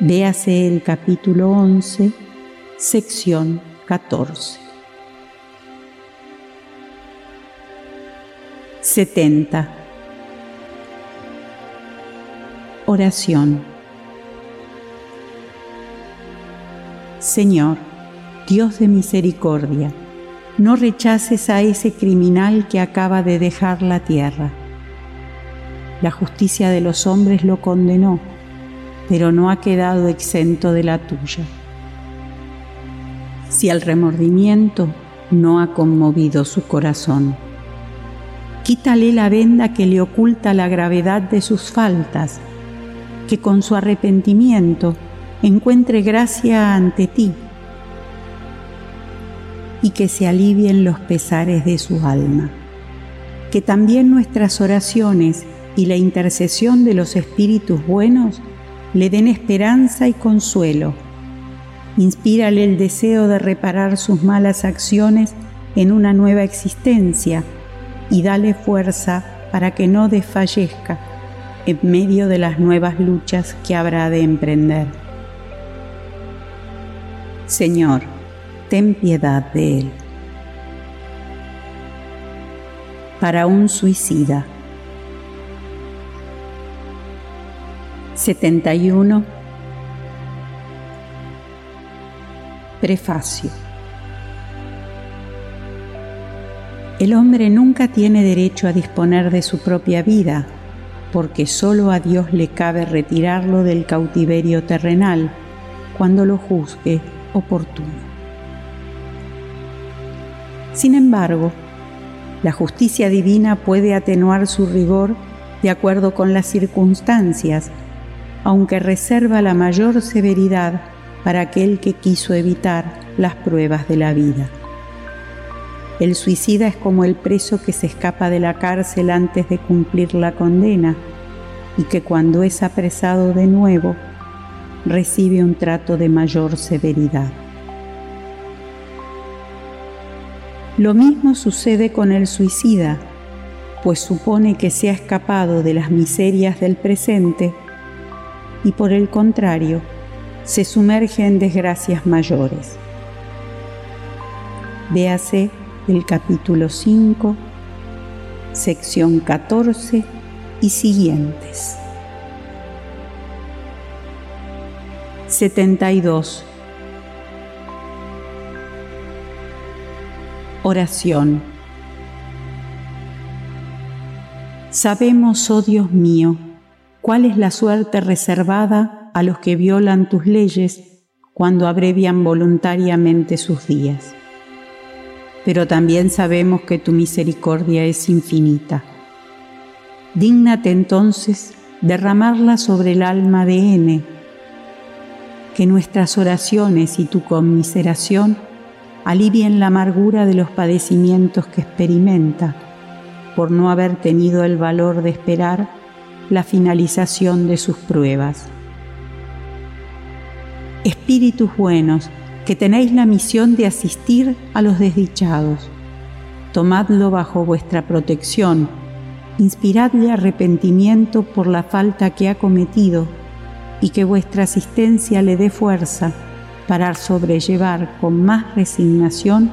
Véase el capítulo 11, sección 14. 70. Oración. Señor, Dios de misericordia, no rechaces a ese criminal que acaba de dejar la tierra. La justicia de los hombres lo condenó, pero no ha quedado exento de la tuya. Si el remordimiento no ha conmovido su corazón, quítale la venda que le oculta la gravedad de sus faltas, que con su arrepentimiento encuentre gracia ante ti y que se alivien los pesares de su alma. Que también nuestras oraciones y la intercesión de los espíritus buenos le den esperanza y consuelo. Inspírale el deseo de reparar sus malas acciones en una nueva existencia y dale fuerza para que no desfallezca en medio de las nuevas luchas que habrá de emprender. Señor, ten piedad de él. Para un suicida. 71. Prefacio. El hombre nunca tiene derecho a disponer de su propia vida, porque solo a Dios le cabe retirarlo del cautiverio terrenal cuando lo juzgue oportuno. Sin embargo, la justicia divina puede atenuar su rigor de acuerdo con las circunstancias, aunque reserva la mayor severidad para aquel que quiso evitar las pruebas de la vida. El suicida es como el preso que se escapa de la cárcel antes de cumplir la condena y que cuando es apresado de nuevo recibe un trato de mayor severidad. Lo mismo sucede con el suicida, pues supone que se ha escapado de las miserias del presente y por el contrario, se sumerge en desgracias mayores. Véase el capítulo 5, sección 14 y siguientes. 72 Oración. Sabemos, oh Dios mío, cuál es la suerte reservada a los que violan tus leyes cuando abrevian voluntariamente sus días. Pero también sabemos que tu misericordia es infinita. Dígnate entonces derramarla sobre el alma de N, que nuestras oraciones y tu conmiseración alivien la amargura de los padecimientos que experimenta por no haber tenido el valor de esperar la finalización de sus pruebas. Espíritus buenos, que tenéis la misión de asistir a los desdichados, tomadlo bajo vuestra protección, inspiradle arrepentimiento por la falta que ha cometido y que vuestra asistencia le dé fuerza para sobrellevar con más resignación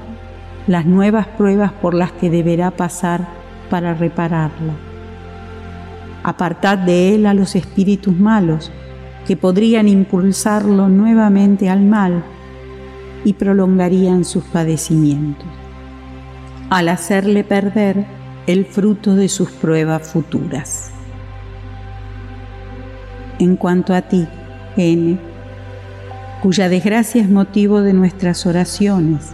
las nuevas pruebas por las que deberá pasar para repararlo. Apartad de él a los espíritus malos que podrían impulsarlo nuevamente al mal y prolongarían sus padecimientos, al hacerle perder el fruto de sus pruebas futuras. En cuanto a ti, N, cuya desgracia es motivo de nuestras oraciones.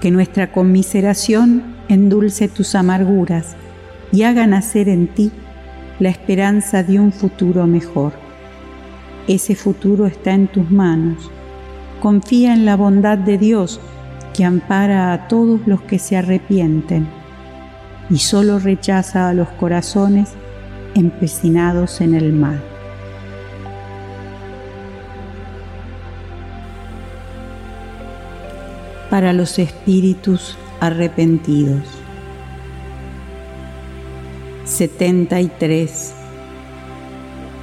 Que nuestra conmiseración endulce tus amarguras y haga nacer en ti la esperanza de un futuro mejor. Ese futuro está en tus manos. Confía en la bondad de Dios que ampara a todos los que se arrepienten. y solo rechaza a los corazones empecinados en el mal. Para los espíritus arrepentidos. 73.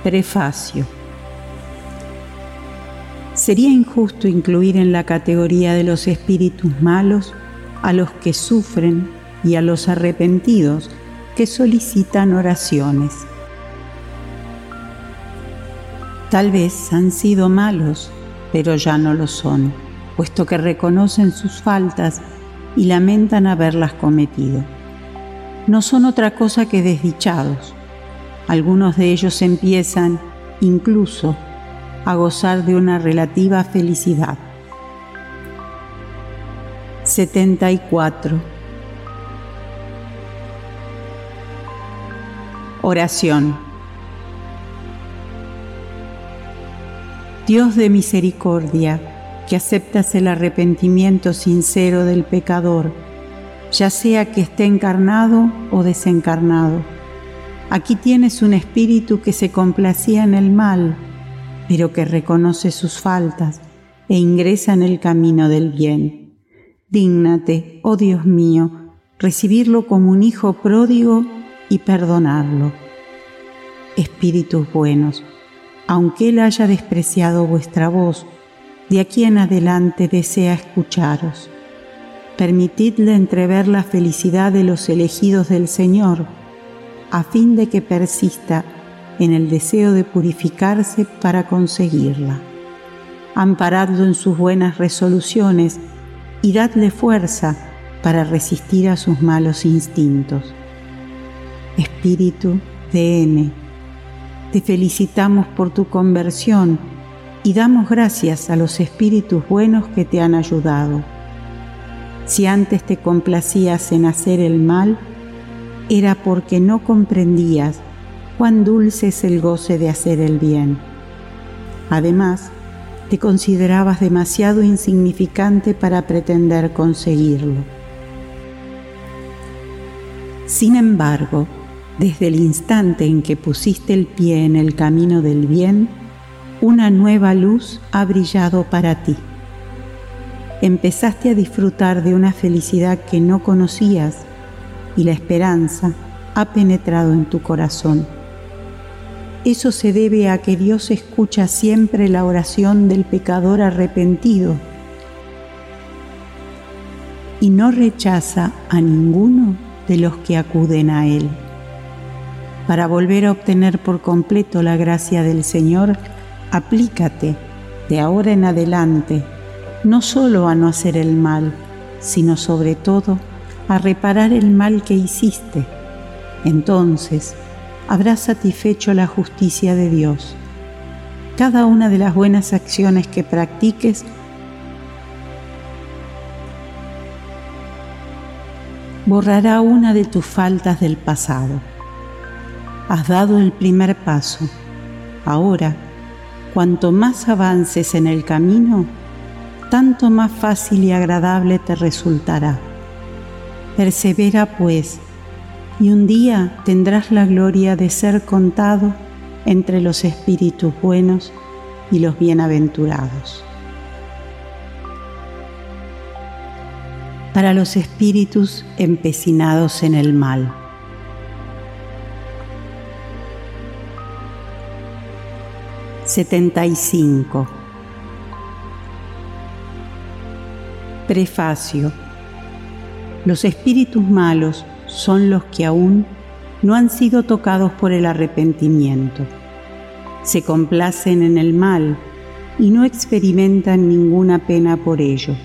Prefacio. Sería injusto incluir en la categoría de los espíritus malos a los que sufren y a los arrepentidos que solicitan oraciones. Tal vez han sido malos, pero ya no lo son, puesto que reconocen sus faltas y lamentan haberlas cometido. No son otra cosa que desdichados. Algunos de ellos empiezan, incluso, a gozar de una relativa felicidad. 74. Oración. Dios de misericordia, que aceptas el arrepentimiento sincero del pecador, ya sea que esté encarnado o desencarnado. Aquí tienes un espíritu que se complacía en el mal pero que reconoce sus faltas e ingresa en el camino del bien. Dígnate, oh Dios mío, recibirlo como un hijo pródigo y perdonarlo. Espíritus buenos, aunque él haya despreciado vuestra voz, de aquí en adelante desea escucharos. Permitidle entrever la felicidad de los elegidos del Señor, a fin de que persista en el deseo de purificarse para conseguirla. Amparadlo en sus buenas resoluciones y dadle fuerza para resistir a sus malos instintos. Espíritu de N, te felicitamos por tu conversión y damos gracias a los espíritus buenos que te han ayudado. Si antes te complacías en hacer el mal, era porque no comprendías cuán dulce es el goce de hacer el bien. Además, te considerabas demasiado insignificante para pretender conseguirlo. Sin embargo, desde el instante en que pusiste el pie en el camino del bien, una nueva luz ha brillado para ti. Empezaste a disfrutar de una felicidad que no conocías y la esperanza ha penetrado en tu corazón. Eso se debe a que Dios escucha siempre la oración del pecador arrepentido y no rechaza a ninguno de los que acuden a Él. Para volver a obtener por completo la gracia del Señor, aplícate de ahora en adelante no solo a no hacer el mal, sino sobre todo a reparar el mal que hiciste. Entonces, habrás satisfecho la justicia de Dios. Cada una de las buenas acciones que practiques borrará una de tus faltas del pasado. Has dado el primer paso. Ahora, cuanto más avances en el camino, tanto más fácil y agradable te resultará. Persevera pues y un día tendrás la gloria de ser contado entre los espíritus buenos y los bienaventurados. Para los espíritus empecinados en el mal. ...75... Prefacio. Los espíritus malos son los que aún no han sido tocados por el arrepentimiento. Se complacen en el mal y no experimentan ninguna pena por ello.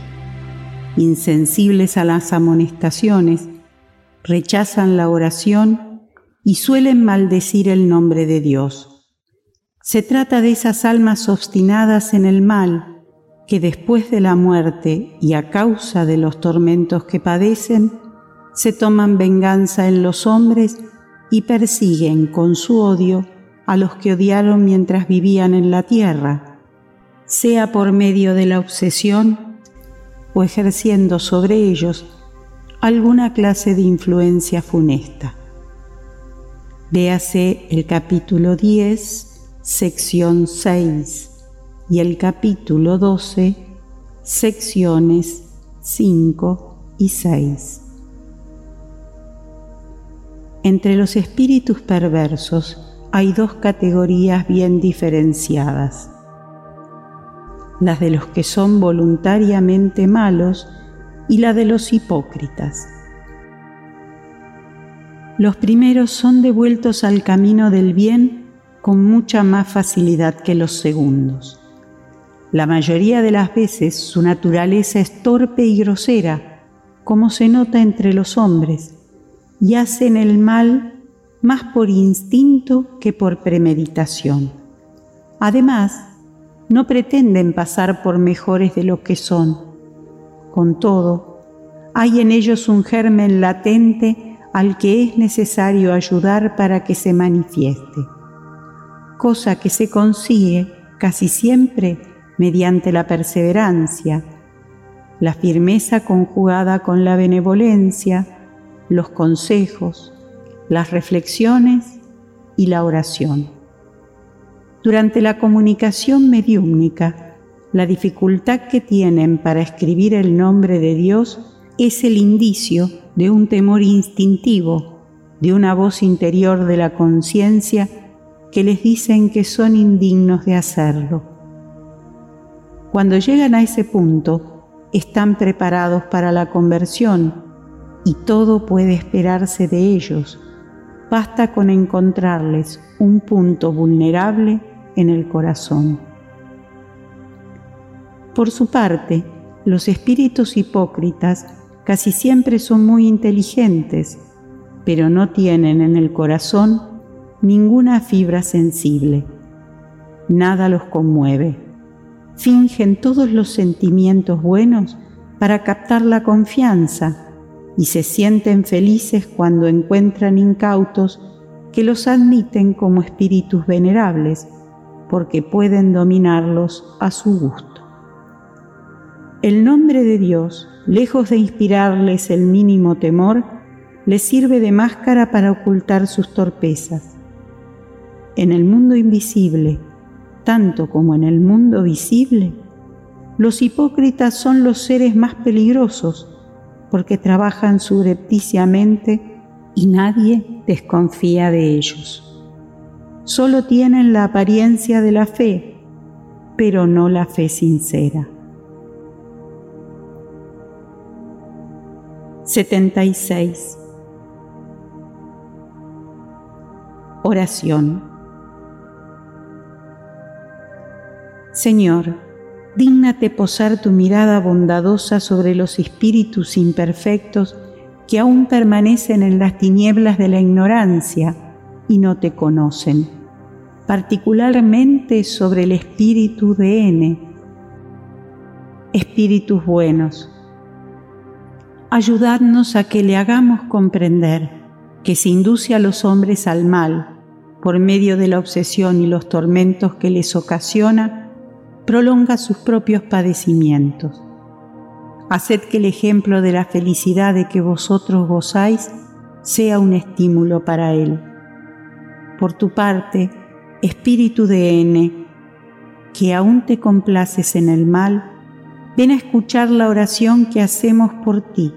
Insensibles a las amonestaciones, rechazan la oración y suelen maldecir el nombre de Dios. Se trata de esas almas obstinadas en el mal que después de la muerte y a causa de los tormentos que padecen, se toman venganza en los hombres y persiguen con su odio a los que odiaron mientras vivían en la tierra, sea por medio de la obsesión o ejerciendo sobre ellos alguna clase de influencia funesta. Véase el capítulo 10, sección 6 y el capítulo 12, secciones 5 y 6. Entre los espíritus perversos hay dos categorías bien diferenciadas. Las de los que son voluntariamente malos y la de los hipócritas. Los primeros son devueltos al camino del bien con mucha más facilidad que los segundos. La mayoría de las veces su naturaleza es torpe y grosera, como se nota entre los hombres, y hacen el mal más por instinto que por premeditación. Además, no pretenden pasar por mejores de lo que son. Con todo, hay en ellos un germen latente al que es necesario ayudar para que se manifieste, cosa que se consigue casi siempre mediante la perseverancia, la firmeza conjugada con la benevolencia, los consejos, las reflexiones y la oración. Durante la comunicación mediúmnica, la dificultad que tienen para escribir el nombre de Dios es el indicio de un temor instintivo, de una voz interior de la conciencia que les dicen que son indignos de hacerlo. Cuando llegan a ese punto, están preparados para la conversión y todo puede esperarse de ellos basta con encontrarles un punto vulnerable en el corazón. Por su parte, los espíritus hipócritas casi siempre son muy inteligentes, pero no tienen en el corazón ninguna fibra sensible. Nada los conmueve. Fingen todos los sentimientos buenos para captar la confianza y se sienten felices cuando encuentran incautos que los admiten como espíritus venerables, porque pueden dominarlos a su gusto. El nombre de Dios, lejos de inspirarles el mínimo temor, les sirve de máscara para ocultar sus torpezas. En el mundo invisible, tanto como en el mundo visible, los hipócritas son los seres más peligrosos porque trabajan subrepticiamente y nadie desconfía de ellos. Solo tienen la apariencia de la fe, pero no la fe sincera. 76. Oración. Señor, dígnate posar tu mirada bondadosa sobre los espíritus imperfectos que aún permanecen en las tinieblas de la ignorancia y no te conocen, particularmente sobre el espíritu de N, espíritus buenos. Ayudadnos a que le hagamos comprender que se induce a los hombres al mal por medio de la obsesión y los tormentos que les ocasiona prolonga sus propios padecimientos. Haced que el ejemplo de la felicidad de que vosotros gozáis sea un estímulo para él. Por tu parte, Espíritu de N, que aún te complaces en el mal, ven a escuchar la oración que hacemos por ti.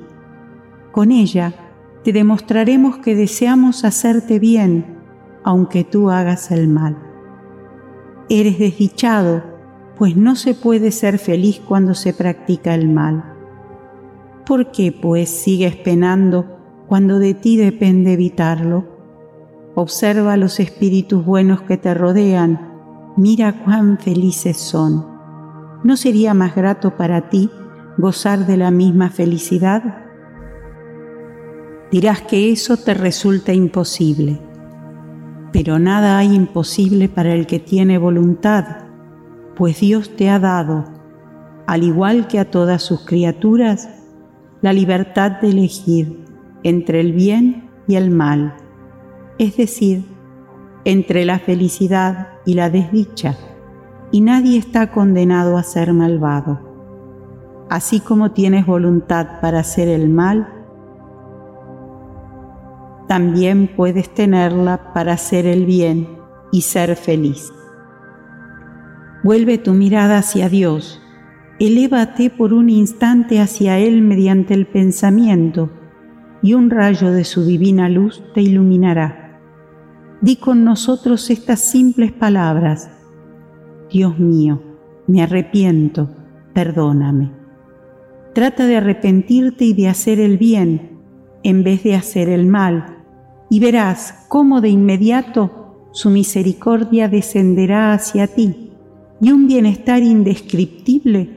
Con ella te demostraremos que deseamos hacerte bien, aunque tú hagas el mal. Eres desdichado pues no se puede ser feliz cuando se practica el mal. ¿Por qué, pues, sigues penando cuando de ti depende evitarlo? Observa los espíritus buenos que te rodean, mira cuán felices son. ¿No sería más grato para ti gozar de la misma felicidad? Dirás que eso te resulta imposible, pero nada hay imposible para el que tiene voluntad pues Dios te ha dado, al igual que a todas sus criaturas, la libertad de elegir entre el bien y el mal, es decir, entre la felicidad y la desdicha, y nadie está condenado a ser malvado. Así como tienes voluntad para hacer el mal, también puedes tenerla para hacer el bien y ser feliz. Vuelve tu mirada hacia Dios, elévate por un instante hacia Él mediante el pensamiento y un rayo de su divina luz te iluminará. Di con nosotros estas simples palabras. Dios mío, me arrepiento, perdóname. Trata de arrepentirte y de hacer el bien en vez de hacer el mal, y verás cómo de inmediato su misericordia descenderá hacia ti y un bienestar indescriptible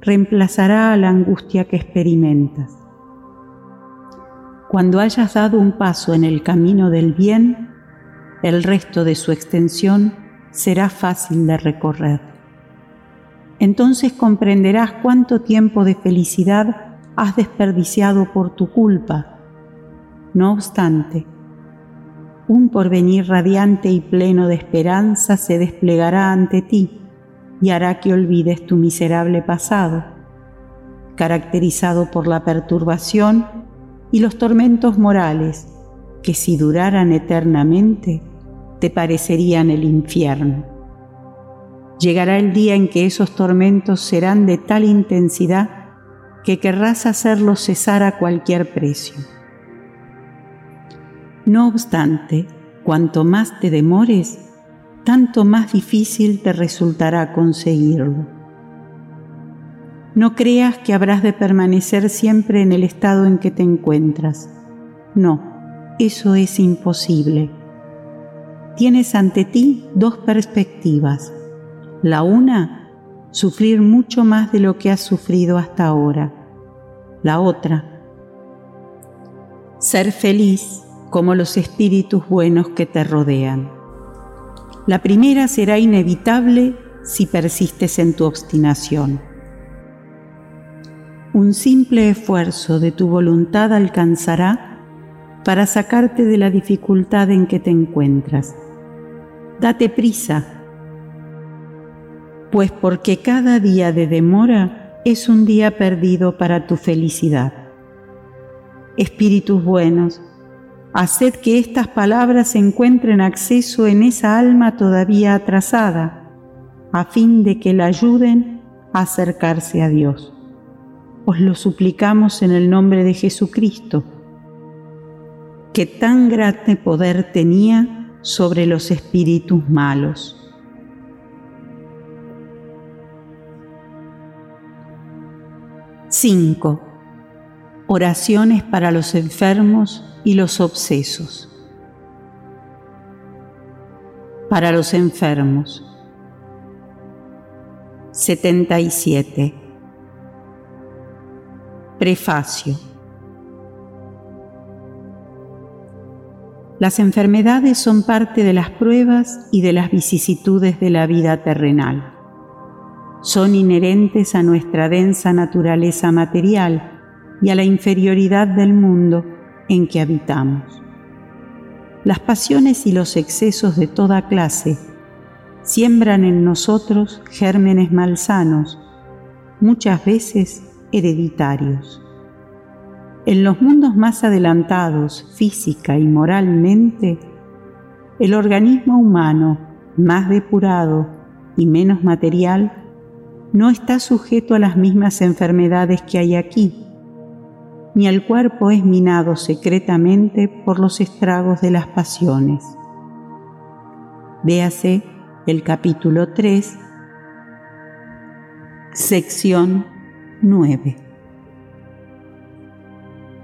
reemplazará a la angustia que experimentas. Cuando hayas dado un paso en el camino del bien, el resto de su extensión será fácil de recorrer. Entonces comprenderás cuánto tiempo de felicidad has desperdiciado por tu culpa. No obstante, un porvenir radiante y pleno de esperanza se desplegará ante ti y hará que olvides tu miserable pasado, caracterizado por la perturbación y los tormentos morales que si duraran eternamente te parecerían el infierno. Llegará el día en que esos tormentos serán de tal intensidad que querrás hacerlos cesar a cualquier precio. No obstante, cuanto más te demores, tanto más difícil te resultará conseguirlo. No creas que habrás de permanecer siempre en el estado en que te encuentras. No, eso es imposible. Tienes ante ti dos perspectivas. La una, sufrir mucho más de lo que has sufrido hasta ahora. La otra, ser feliz como los espíritus buenos que te rodean. La primera será inevitable si persistes en tu obstinación un simple esfuerzo de tu voluntad alcanzará para sacarte de la dificultad en que te encuentras. Date prisa, pues porque cada día de demora es un día perdido para tu felicidad. Espíritus buenos, haced que estas palabras encuentren acceso en esa alma todavía atrasada, a fin de que la ayuden a acercarse a Dios os lo suplicamos en el nombre de Jesucristo, que tan grande poder tenía sobre los espíritus malos. Cinco. Oraciones para los enfermos y los obsesos. Para los enfermos. 77. Prefacio. Las enfermedades son parte de las pruebas y de las vicisitudes de la vida terrenal. Son inherentes a nuestra densa naturaleza material y a la inferioridad del mundo en que habitamos. Las pasiones y los excesos de toda clase siembran en nosotros gérmenes malsanos, muchas veces hereditarios. En los mundos más adelantados física y moralmente, el organismo humano más depurado y menos material no está sujeto a las mismas enfermedades que hay aquí, ni el cuerpo es minado secretamente por los estragos de las pasiones. Véase el capítulo 3, sección 9.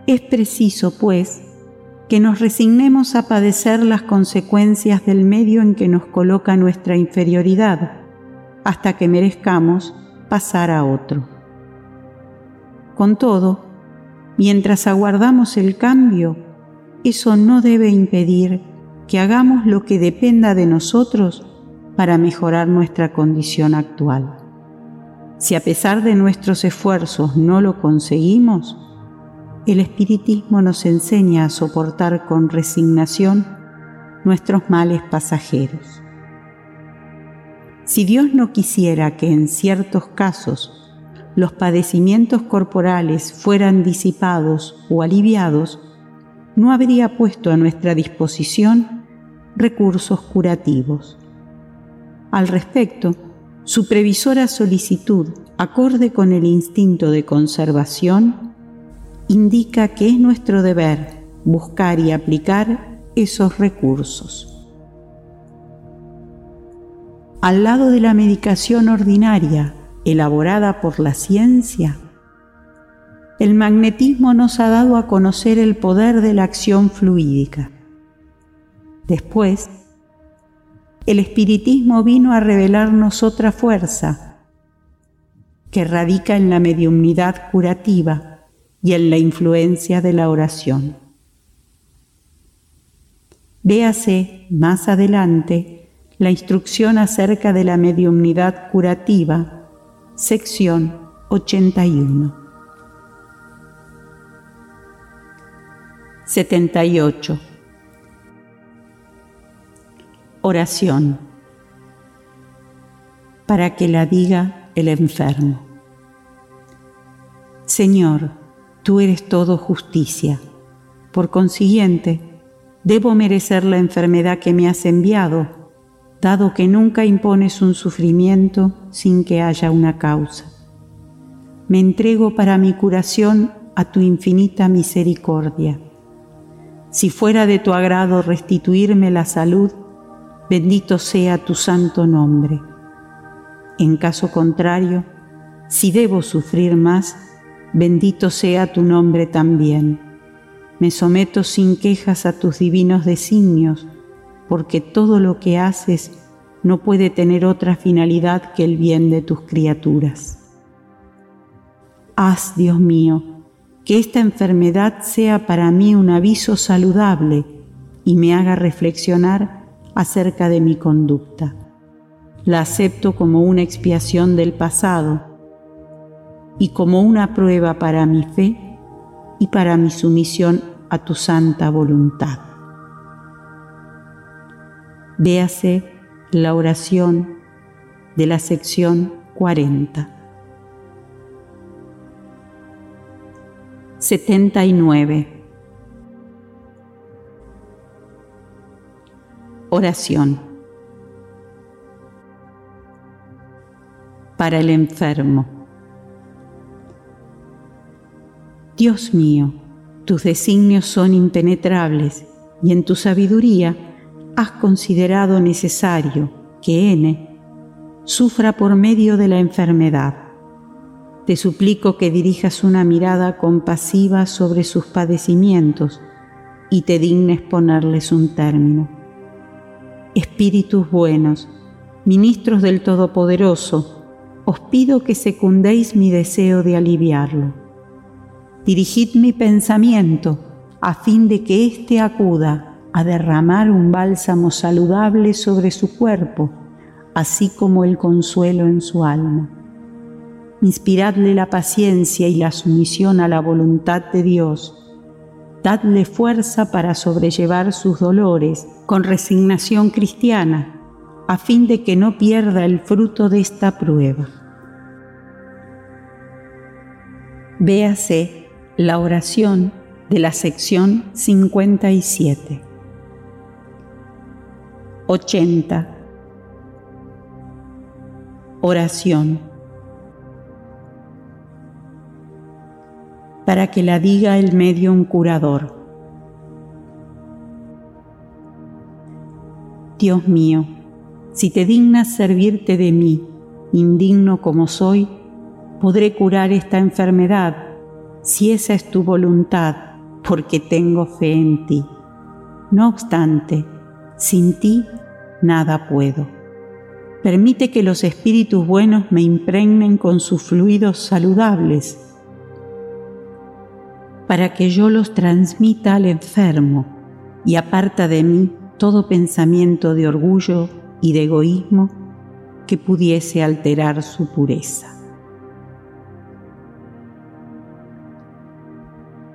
Es preciso, pues, que nos resignemos a padecer las consecuencias del medio en que nos coloca nuestra inferioridad, hasta que merezcamos pasar a otro. Con todo, mientras aguardamos el cambio, eso no debe impedir que hagamos lo que dependa de nosotros para mejorar nuestra condición actual. Si a pesar de nuestros esfuerzos no lo conseguimos, el espiritismo nos enseña a soportar con resignación nuestros males pasajeros. Si Dios no quisiera que en ciertos casos los padecimientos corporales fueran disipados o aliviados, no habría puesto a nuestra disposición recursos curativos. Al respecto, su previsora solicitud, acorde con el instinto de conservación, indica que es nuestro deber buscar y aplicar esos recursos. Al lado de la medicación ordinaria elaborada por la ciencia, el magnetismo nos ha dado a conocer el poder de la acción fluídica. Después, el espiritismo vino a revelarnos otra fuerza que radica en la mediumnidad curativa y en la influencia de la oración. Véase más adelante la instrucción acerca de la mediumnidad curativa, sección 81. 78. Oración para que la diga el enfermo. Señor, tú eres todo justicia. Por consiguiente, debo merecer la enfermedad que me has enviado, dado que nunca impones un sufrimiento sin que haya una causa. Me entrego para mi curación a tu infinita misericordia. Si fuera de tu agrado restituirme la salud, bendito sea tu santo nombre. En caso contrario, si debo sufrir más, bendito sea tu nombre también. Me someto sin quejas a tus divinos designios, porque todo lo que haces no puede tener otra finalidad que el bien de tus criaturas. Haz, Dios mío, que esta enfermedad sea para mí un aviso saludable y me haga reflexionar acerca de mi conducta. La acepto como una expiación del pasado y como una prueba para mi fe y para mi sumisión a tu santa voluntad. Véase la oración de la sección 40. 79. Oración. Para el enfermo. Dios mío, tus designios son impenetrables y en tu sabiduría has considerado necesario que N sufra por medio de la enfermedad. Te suplico que dirijas una mirada compasiva sobre sus padecimientos y te dignes ponerles un término espíritus buenos, ministros del Todopoderoso, os pido que secundéis mi deseo de aliviarlo. Dirigid mi pensamiento a fin de que éste acuda a derramar un bálsamo saludable sobre su cuerpo, así como el consuelo en su alma. Inspiradle la paciencia y la sumisión a la voluntad de Dios Dadle fuerza para sobrellevar sus dolores con resignación cristiana, a fin de que no pierda el fruto de esta prueba. Véase la oración de la sección 57. 80. Oración para que la diga el medium curador. Dios mío, si te dignas servirte de mí, indigno como soy, podré curar esta enfermedad, si esa es tu voluntad, porque tengo fe en ti. No obstante, sin ti nada puedo. Permite que los espíritus buenos me impregnen con sus fluidos saludables para que yo los transmita al enfermo y aparta de mí todo pensamiento de orgullo y de egoísmo que pudiese alterar su pureza.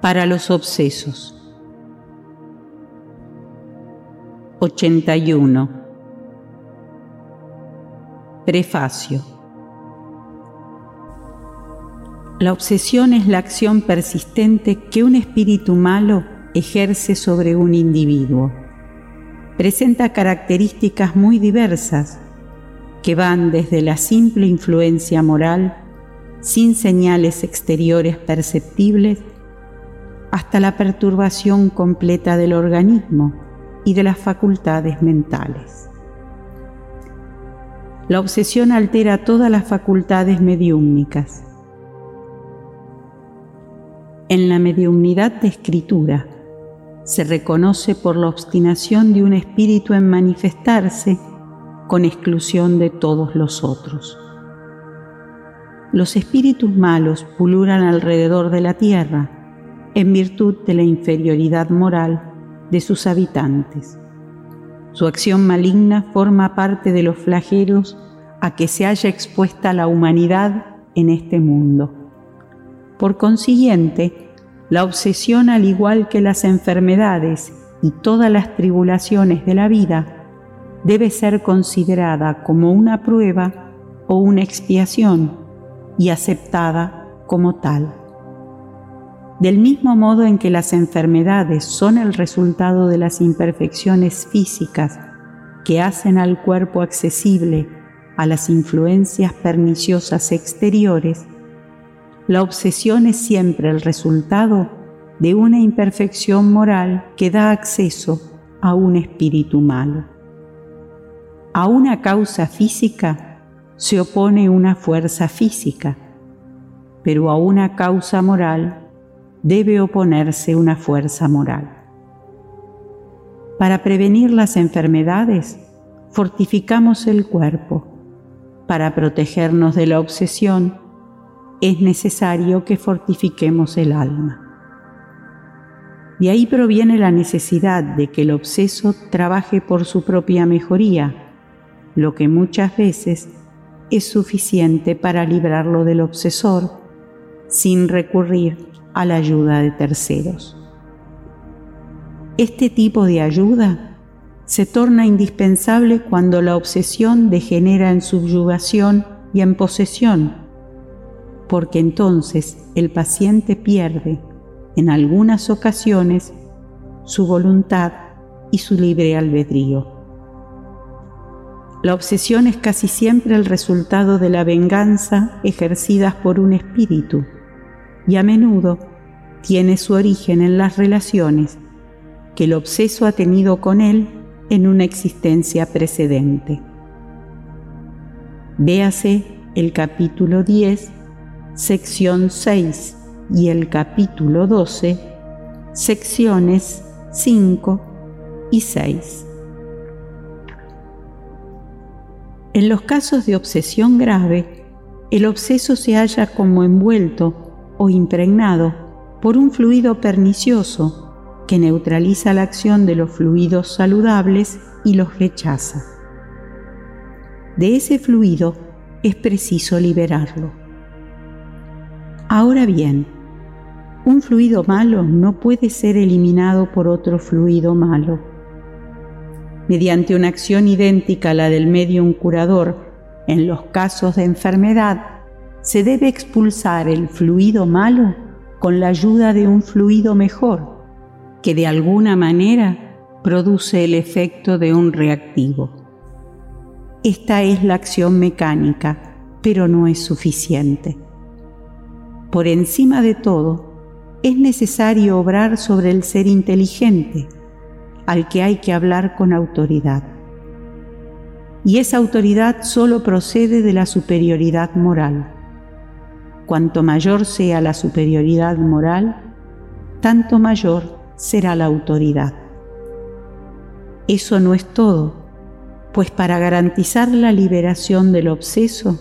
Para los obsesos. 81. Prefacio. La obsesión es la acción persistente que un espíritu malo ejerce sobre un individuo. Presenta características muy diversas que van desde la simple influencia moral, sin señales exteriores perceptibles, hasta la perturbación completa del organismo y de las facultades mentales. La obsesión altera todas las facultades mediúmnicas. En la mediumnidad de escritura se reconoce por la obstinación de un espíritu en manifestarse con exclusión de todos los otros. Los espíritus malos pululan alrededor de la tierra en virtud de la inferioridad moral de sus habitantes. Su acción maligna forma parte de los flagelos a que se haya expuesta la humanidad en este mundo. Por consiguiente, la obsesión, al igual que las enfermedades y todas las tribulaciones de la vida, debe ser considerada como una prueba o una expiación y aceptada como tal. Del mismo modo en que las enfermedades son el resultado de las imperfecciones físicas que hacen al cuerpo accesible a las influencias perniciosas exteriores, la obsesión es siempre el resultado de una imperfección moral que da acceso a un espíritu malo. A una causa física se opone una fuerza física, pero a una causa moral debe oponerse una fuerza moral. Para prevenir las enfermedades, fortificamos el cuerpo. Para protegernos de la obsesión, es necesario que fortifiquemos el alma. De ahí proviene la necesidad de que el obseso trabaje por su propia mejoría, lo que muchas veces es suficiente para librarlo del obsesor sin recurrir a la ayuda de terceros. Este tipo de ayuda se torna indispensable cuando la obsesión degenera en subyugación y en posesión, porque entonces el paciente pierde, en algunas ocasiones, su voluntad y su libre albedrío. La obsesión es casi siempre el resultado de la venganza ejercida por un espíritu y a menudo tiene su origen en las relaciones que el obseso ha tenido con él en una existencia precedente. Véase el capítulo 10, sección 6 y el capítulo 12, secciones 5 y 6. En los casos de obsesión grave, el obseso se halla como envuelto o impregnado por un fluido pernicioso que neutraliza la acción de los fluidos saludables y los rechaza. De ese fluido es preciso liberarlo. Ahora bien, un fluido malo no puede ser eliminado por otro fluido malo. Mediante una acción idéntica a la del medium curador en los casos de enfermedad, se debe expulsar el fluido malo con la ayuda de un fluido mejor, que de alguna manera produce el efecto de un reactivo. Esta es la acción mecánica, pero no es suficiente. Por encima de todo, es necesario obrar sobre el ser inteligente, al que hay que hablar con autoridad. Y esa autoridad solo procede de la superioridad moral Cuanto mayor sea la superioridad moral, tanto mayor será la autoridad. Eso no es todo, pues para garantizar la liberación del obseso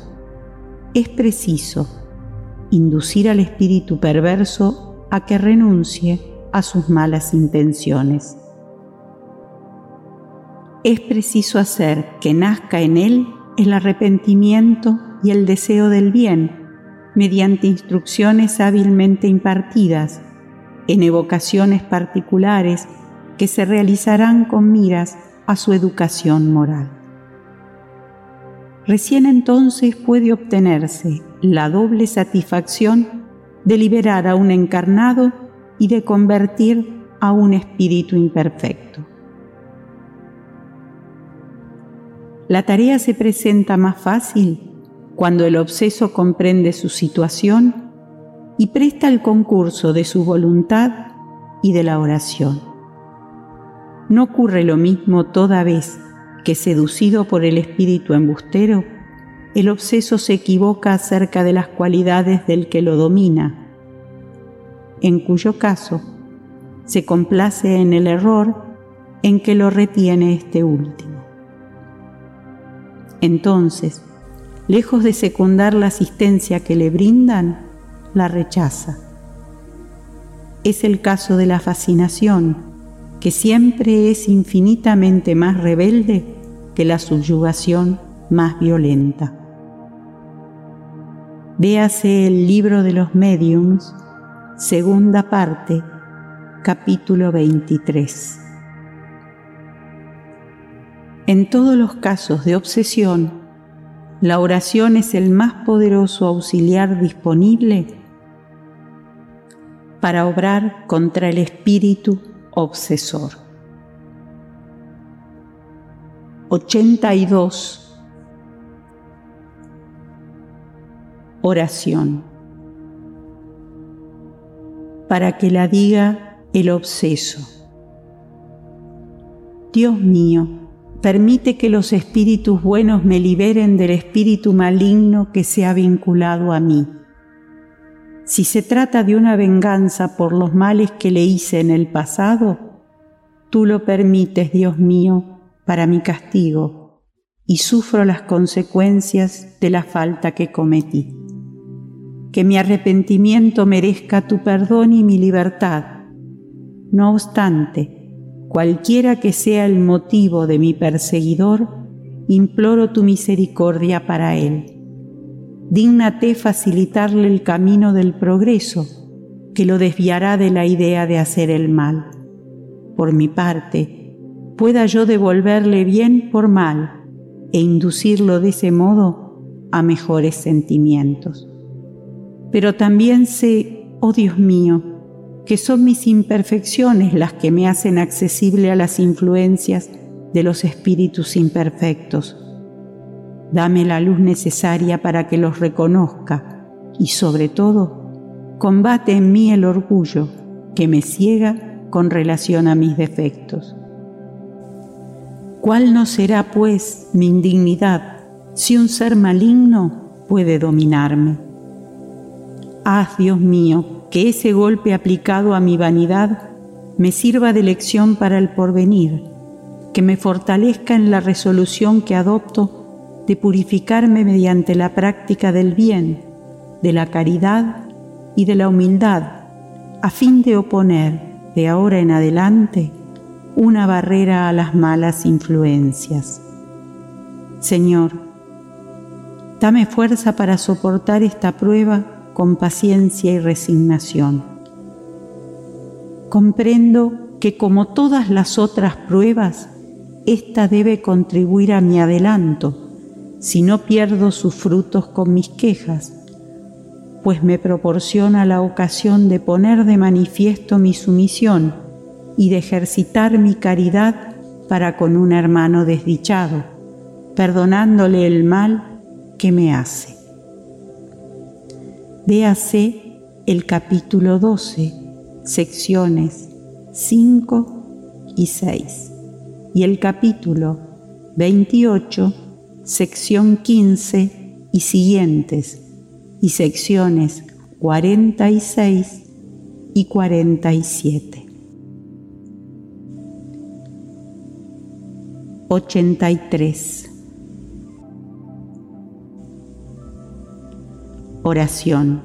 es preciso inducir al espíritu perverso a que renuncie a sus malas intenciones. Es preciso hacer que nazca en él el arrepentimiento y el deseo del bien, mediante instrucciones hábilmente impartidas, en evocaciones particulares que se realizarán con miras a su educación moral. Recién entonces puede obtenerse la doble satisfacción de liberar a un encarnado y de convertir a un espíritu imperfecto. La tarea se presenta más fácil cuando el obseso comprende su situación y presta el concurso de su voluntad y de la oración. No ocurre lo mismo toda vez que, seducido por el espíritu embustero, el obseso se equivoca acerca de las cualidades del que lo domina, en cuyo caso se complace en el error en que lo retiene este último. Entonces, lejos de secundar la asistencia que le brindan, la rechaza. Es el caso de la fascinación, que siempre es infinitamente más rebelde que la subyugación más violenta. Véase el libro de los mediums, segunda parte, capítulo 23. En todos los casos de obsesión, la oración es el más poderoso auxiliar disponible para obrar contra el espíritu obsesor. 82. Oración. Para que la diga el obseso. Dios mío, permite que los espíritus buenos me liberen del espíritu maligno que se ha vinculado a mí si se trata de una venganza por los males que le hice en el pasado, tú lo permites, Dios mío, para mi castigo, y sufro las consecuencias de la falta que cometí. Que mi arrepentimiento merezca tu perdón y mi libertad. No obstante, cualquiera que sea el motivo de mi perseguidor, imploro tu misericordia para él dígnate facilitarle el camino del progreso, que lo desviará de la idea de hacer el mal. Por mi parte, pueda yo devolverle bien por mal e inducirlo de ese modo a mejores sentimientos. Pero también sé, oh Dios mío, que son mis imperfecciones las que me hacen accesible a las influencias de los espíritus imperfectos Dame la luz necesaria para que los reconozca y sobre todo, combate en mí el orgullo que me ciega con relación a mis defectos. ¿Cuál no será, pues, mi indignidad si un ser maligno puede dominarme? Haz, Dios mío, que ese golpe aplicado a mi vanidad me sirva de lección para el porvenir, que me fortalezca en la resolución que adopto de purificarme mediante la práctica del bien, de la caridad y de la humildad, a fin de oponer de ahora en adelante una barrera a las malas influencias. Señor, dame fuerza para soportar esta prueba con paciencia y resignación. Comprendo que como todas las otras pruebas, esta debe contribuir a mi adelanto si no pierdo sus frutos con mis quejas, pues me proporciona la ocasión de poner de manifiesto mi sumisión y de ejercitar mi caridad para con un hermano desdichado, perdonándole el mal que me hace. Véase el capítulo 12, secciones 5 y 6, y el capítulo 28, sección 15 y siguientes, y secciones 46 y 47. 83. Oración.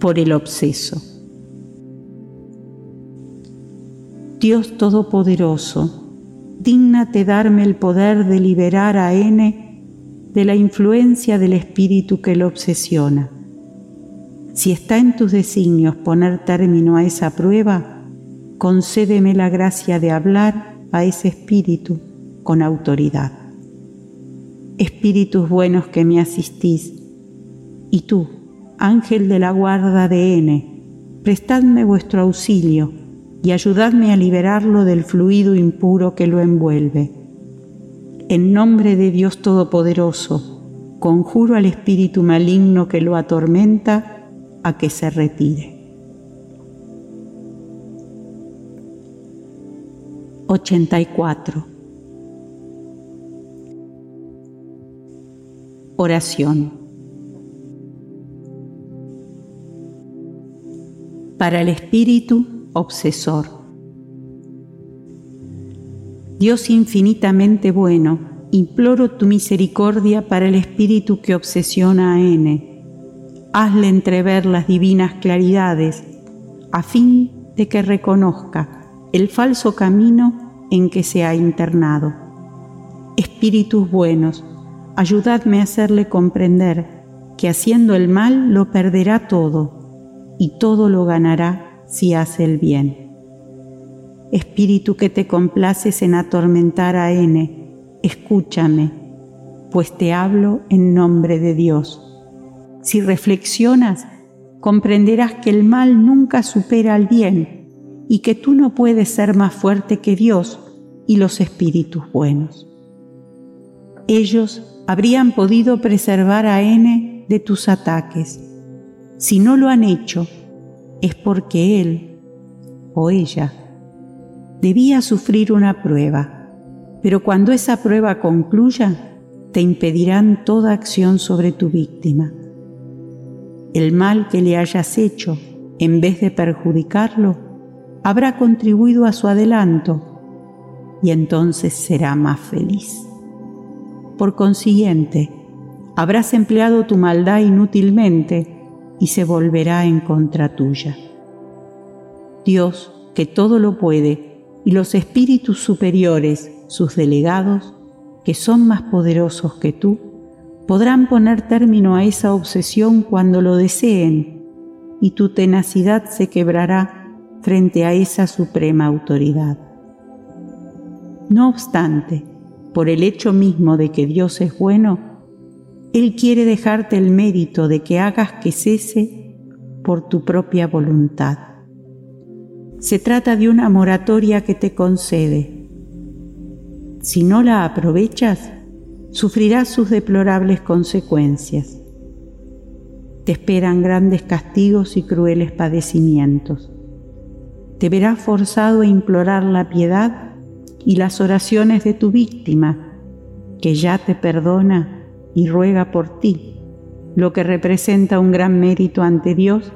Por el obseso. Dios Todopoderoso, dígnate darme el poder de liberar a N de la influencia del espíritu que lo obsesiona. Si está en tus designios poner término a esa prueba, concédeme la gracia de hablar a ese espíritu con autoridad. Espíritus buenos que me asistís, y tú, ángel de la guarda de N, prestadme vuestro auxilio y ayudadme a liberarlo del fluido impuro que lo envuelve. En nombre de Dios Todopoderoso, conjuro al espíritu maligno que lo atormenta a que se retire. 84. Oración. Para el espíritu obsesor. Dios infinitamente bueno, imploro tu misericordia para el espíritu que obsesiona a N. Hazle entrever las divinas claridades, a fin de que reconozca el falso camino en que se ha internado. Espíritus buenos, ayudadme a hacerle comprender que haciendo el mal lo perderá todo y todo lo ganará si hace el bien. Espíritu que te complaces en atormentar a N, escúchame, pues te hablo en nombre de Dios. Si reflexionas, comprenderás que el mal nunca supera al bien y que tú no puedes ser más fuerte que Dios y los espíritus buenos. Ellos habrían podido preservar a N de tus ataques. Si no lo han hecho, es porque él o ella debía sufrir una prueba, pero cuando esa prueba concluya, te impedirán toda acción sobre tu víctima. El mal que le hayas hecho, en vez de perjudicarlo, habrá contribuido a su adelanto y entonces será más feliz. Por consiguiente, habrás empleado tu maldad inútilmente y se volverá en contra tuya. Dios, que todo lo puede, y los espíritus superiores, sus delegados, que son más poderosos que tú, podrán poner término a esa obsesión cuando lo deseen, y tu tenacidad se quebrará frente a esa suprema autoridad. No obstante, por el hecho mismo de que Dios es bueno, Él quiere dejarte el mérito de que hagas que cese por tu propia voluntad. Se trata de una moratoria que te concede. Si no la aprovechas, sufrirás sus deplorables consecuencias. Te esperan grandes castigos y crueles padecimientos te verás forzado a implorar la piedad y las oraciones de tu víctima, que ya te perdona y ruega por ti, lo que representa un gran mérito ante Dios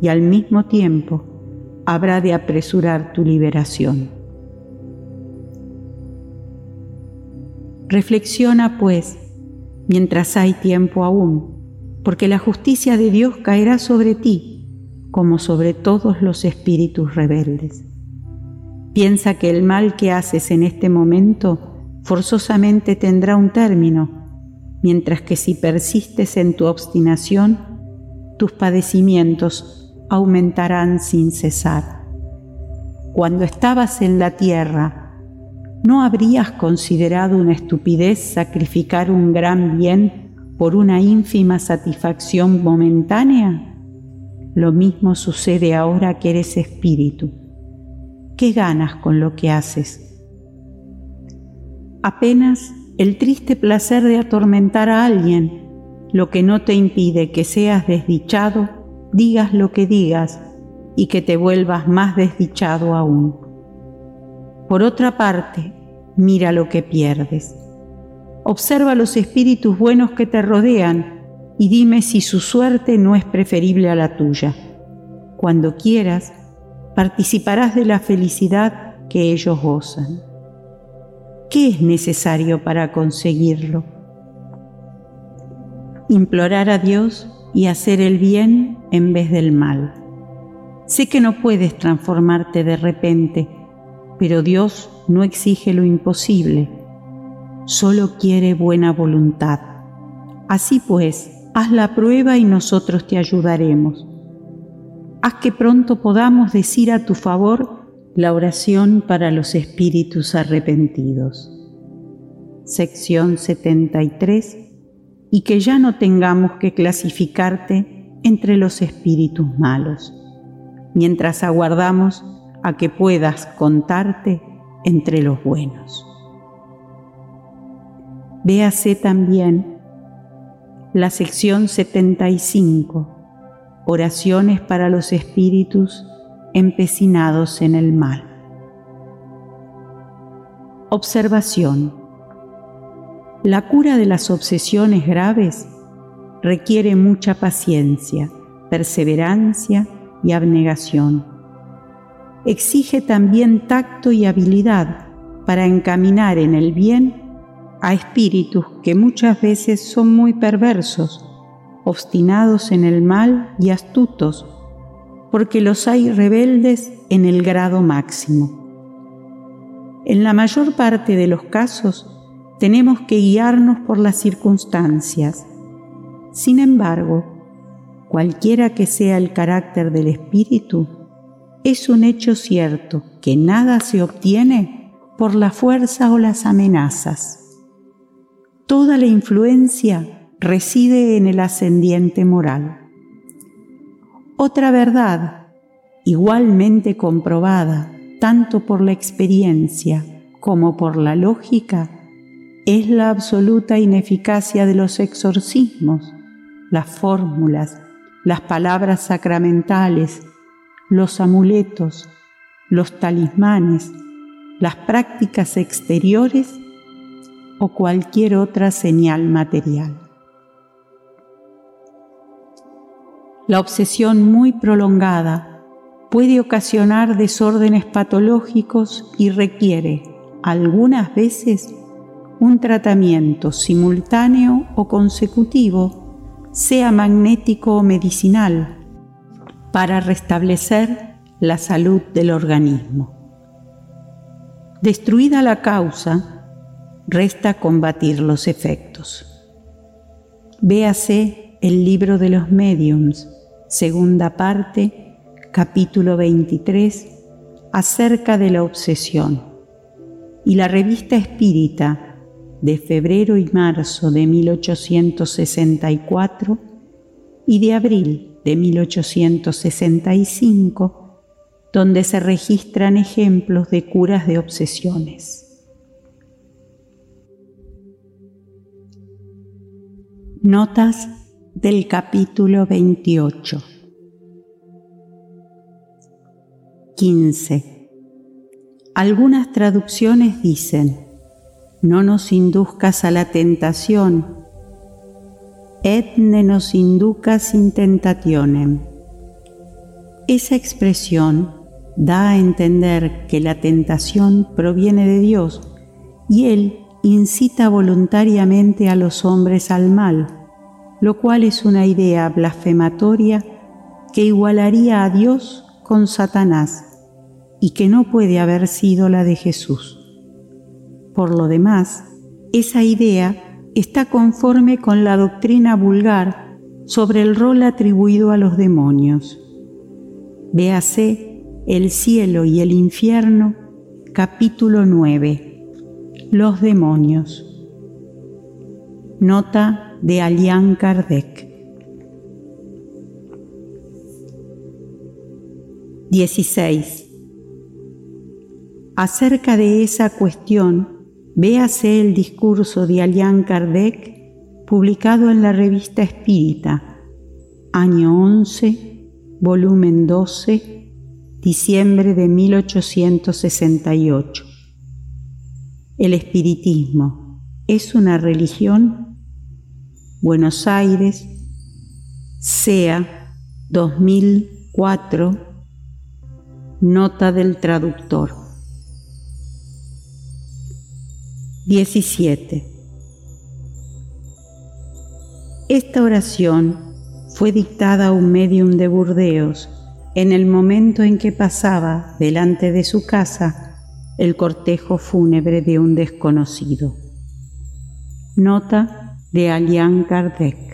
y al mismo tiempo habrá de apresurar tu liberación. Reflexiona pues, mientras hay tiempo aún, porque la justicia de Dios caerá sobre ti como sobre todos los espíritus rebeldes. Piensa que el mal que haces en este momento forzosamente tendrá un término, mientras que si persistes en tu obstinación, tus padecimientos aumentarán sin cesar. Cuando estabas en la tierra, ¿no habrías considerado una estupidez sacrificar un gran bien por una ínfima satisfacción momentánea? Lo mismo sucede ahora que eres espíritu. ¿Qué ganas con lo que haces? Apenas el triste placer de atormentar a alguien, lo que no te impide que seas desdichado, digas lo que digas y que te vuelvas más desdichado aún. Por otra parte, mira lo que pierdes. Observa los espíritus buenos que te rodean y dime si su suerte no es preferible a la tuya. Cuando quieras, participarás de la felicidad que ellos gozan. ¿Qué es necesario para conseguirlo? Implorar a Dios y hacer el bien en vez del mal. Sé que no puedes transformarte de repente, pero Dios no exige lo imposible, solo quiere buena voluntad. Así pues, haz la prueba y nosotros te ayudaremos. Haz que pronto podamos decir a tu favor la oración para los espíritus arrepentidos. Sección 73. Y que ya no tengamos que clasificarte entre los espíritus malos. mientras aguardamos a que puedas contarte entre los buenos. Véase también la sección 75, oraciones para los espíritus empecinados en el mal. Observación. La cura de las obsesiones graves requiere mucha paciencia, perseverancia y abnegación. Exige también tacto y habilidad para encaminar en el bien a espíritus que muchas veces son muy perversos, obstinados en el mal y astutos, porque los hay rebeldes en el grado máximo. En la mayor parte de los casos tenemos que guiarnos por las circunstancias. Sin embargo, cualquiera que sea el carácter del espíritu, es un hecho cierto que nada se obtiene por la fuerza o las amenazas. Toda la influencia reside en el ascendiente moral. Otra verdad, igualmente comprobada tanto por la experiencia como por la lógica, es la absoluta ineficacia de los exorcismos, las fórmulas, las palabras sacramentales, los amuletos, los talismanes, las prácticas exteriores o cualquier otra señal material. La obsesión muy prolongada puede ocasionar desórdenes patológicos y requiere, algunas veces, un tratamiento simultáneo o consecutivo, sea magnético o medicinal, para restablecer la salud del organismo. Destruida la causa, resta combatir los efectos. Véase el libro de los mediums, segunda parte, capítulo 23, acerca de la obsesión, y la revista espírita de febrero y marzo de 1864 y de abril de 1865, donde se registran ejemplos de curas de obsesiones. Notas del capítulo 28 15. Algunas traducciones dicen, no nos induzcas a la tentación, et ne nos inducas in tentationem. Esa expresión da a entender que la tentación proviene de Dios y Él incita voluntariamente a los hombres al mal, lo cual es una idea blasfematoria que igualaría a Dios con Satanás y que no puede haber sido la de Jesús. Por lo demás, esa idea está conforme con la doctrina vulgar sobre el rol atribuido a los demonios. Véase El cielo y el infierno, capítulo 9. Los demonios. Nota de Alian Kardec. 16. Acerca de esa cuestión, véase el discurso de Alian Kardec publicado en la revista Espírita, año 11, volumen 12, diciembre de 1868. El espiritismo es una religión. Buenos Aires, SEA 2004, nota del traductor. 17. Esta oración fue dictada a un medium de Burdeos en el momento en que pasaba delante de su casa el cortejo fúnebre de un desconocido. Nota de Alian Kardec.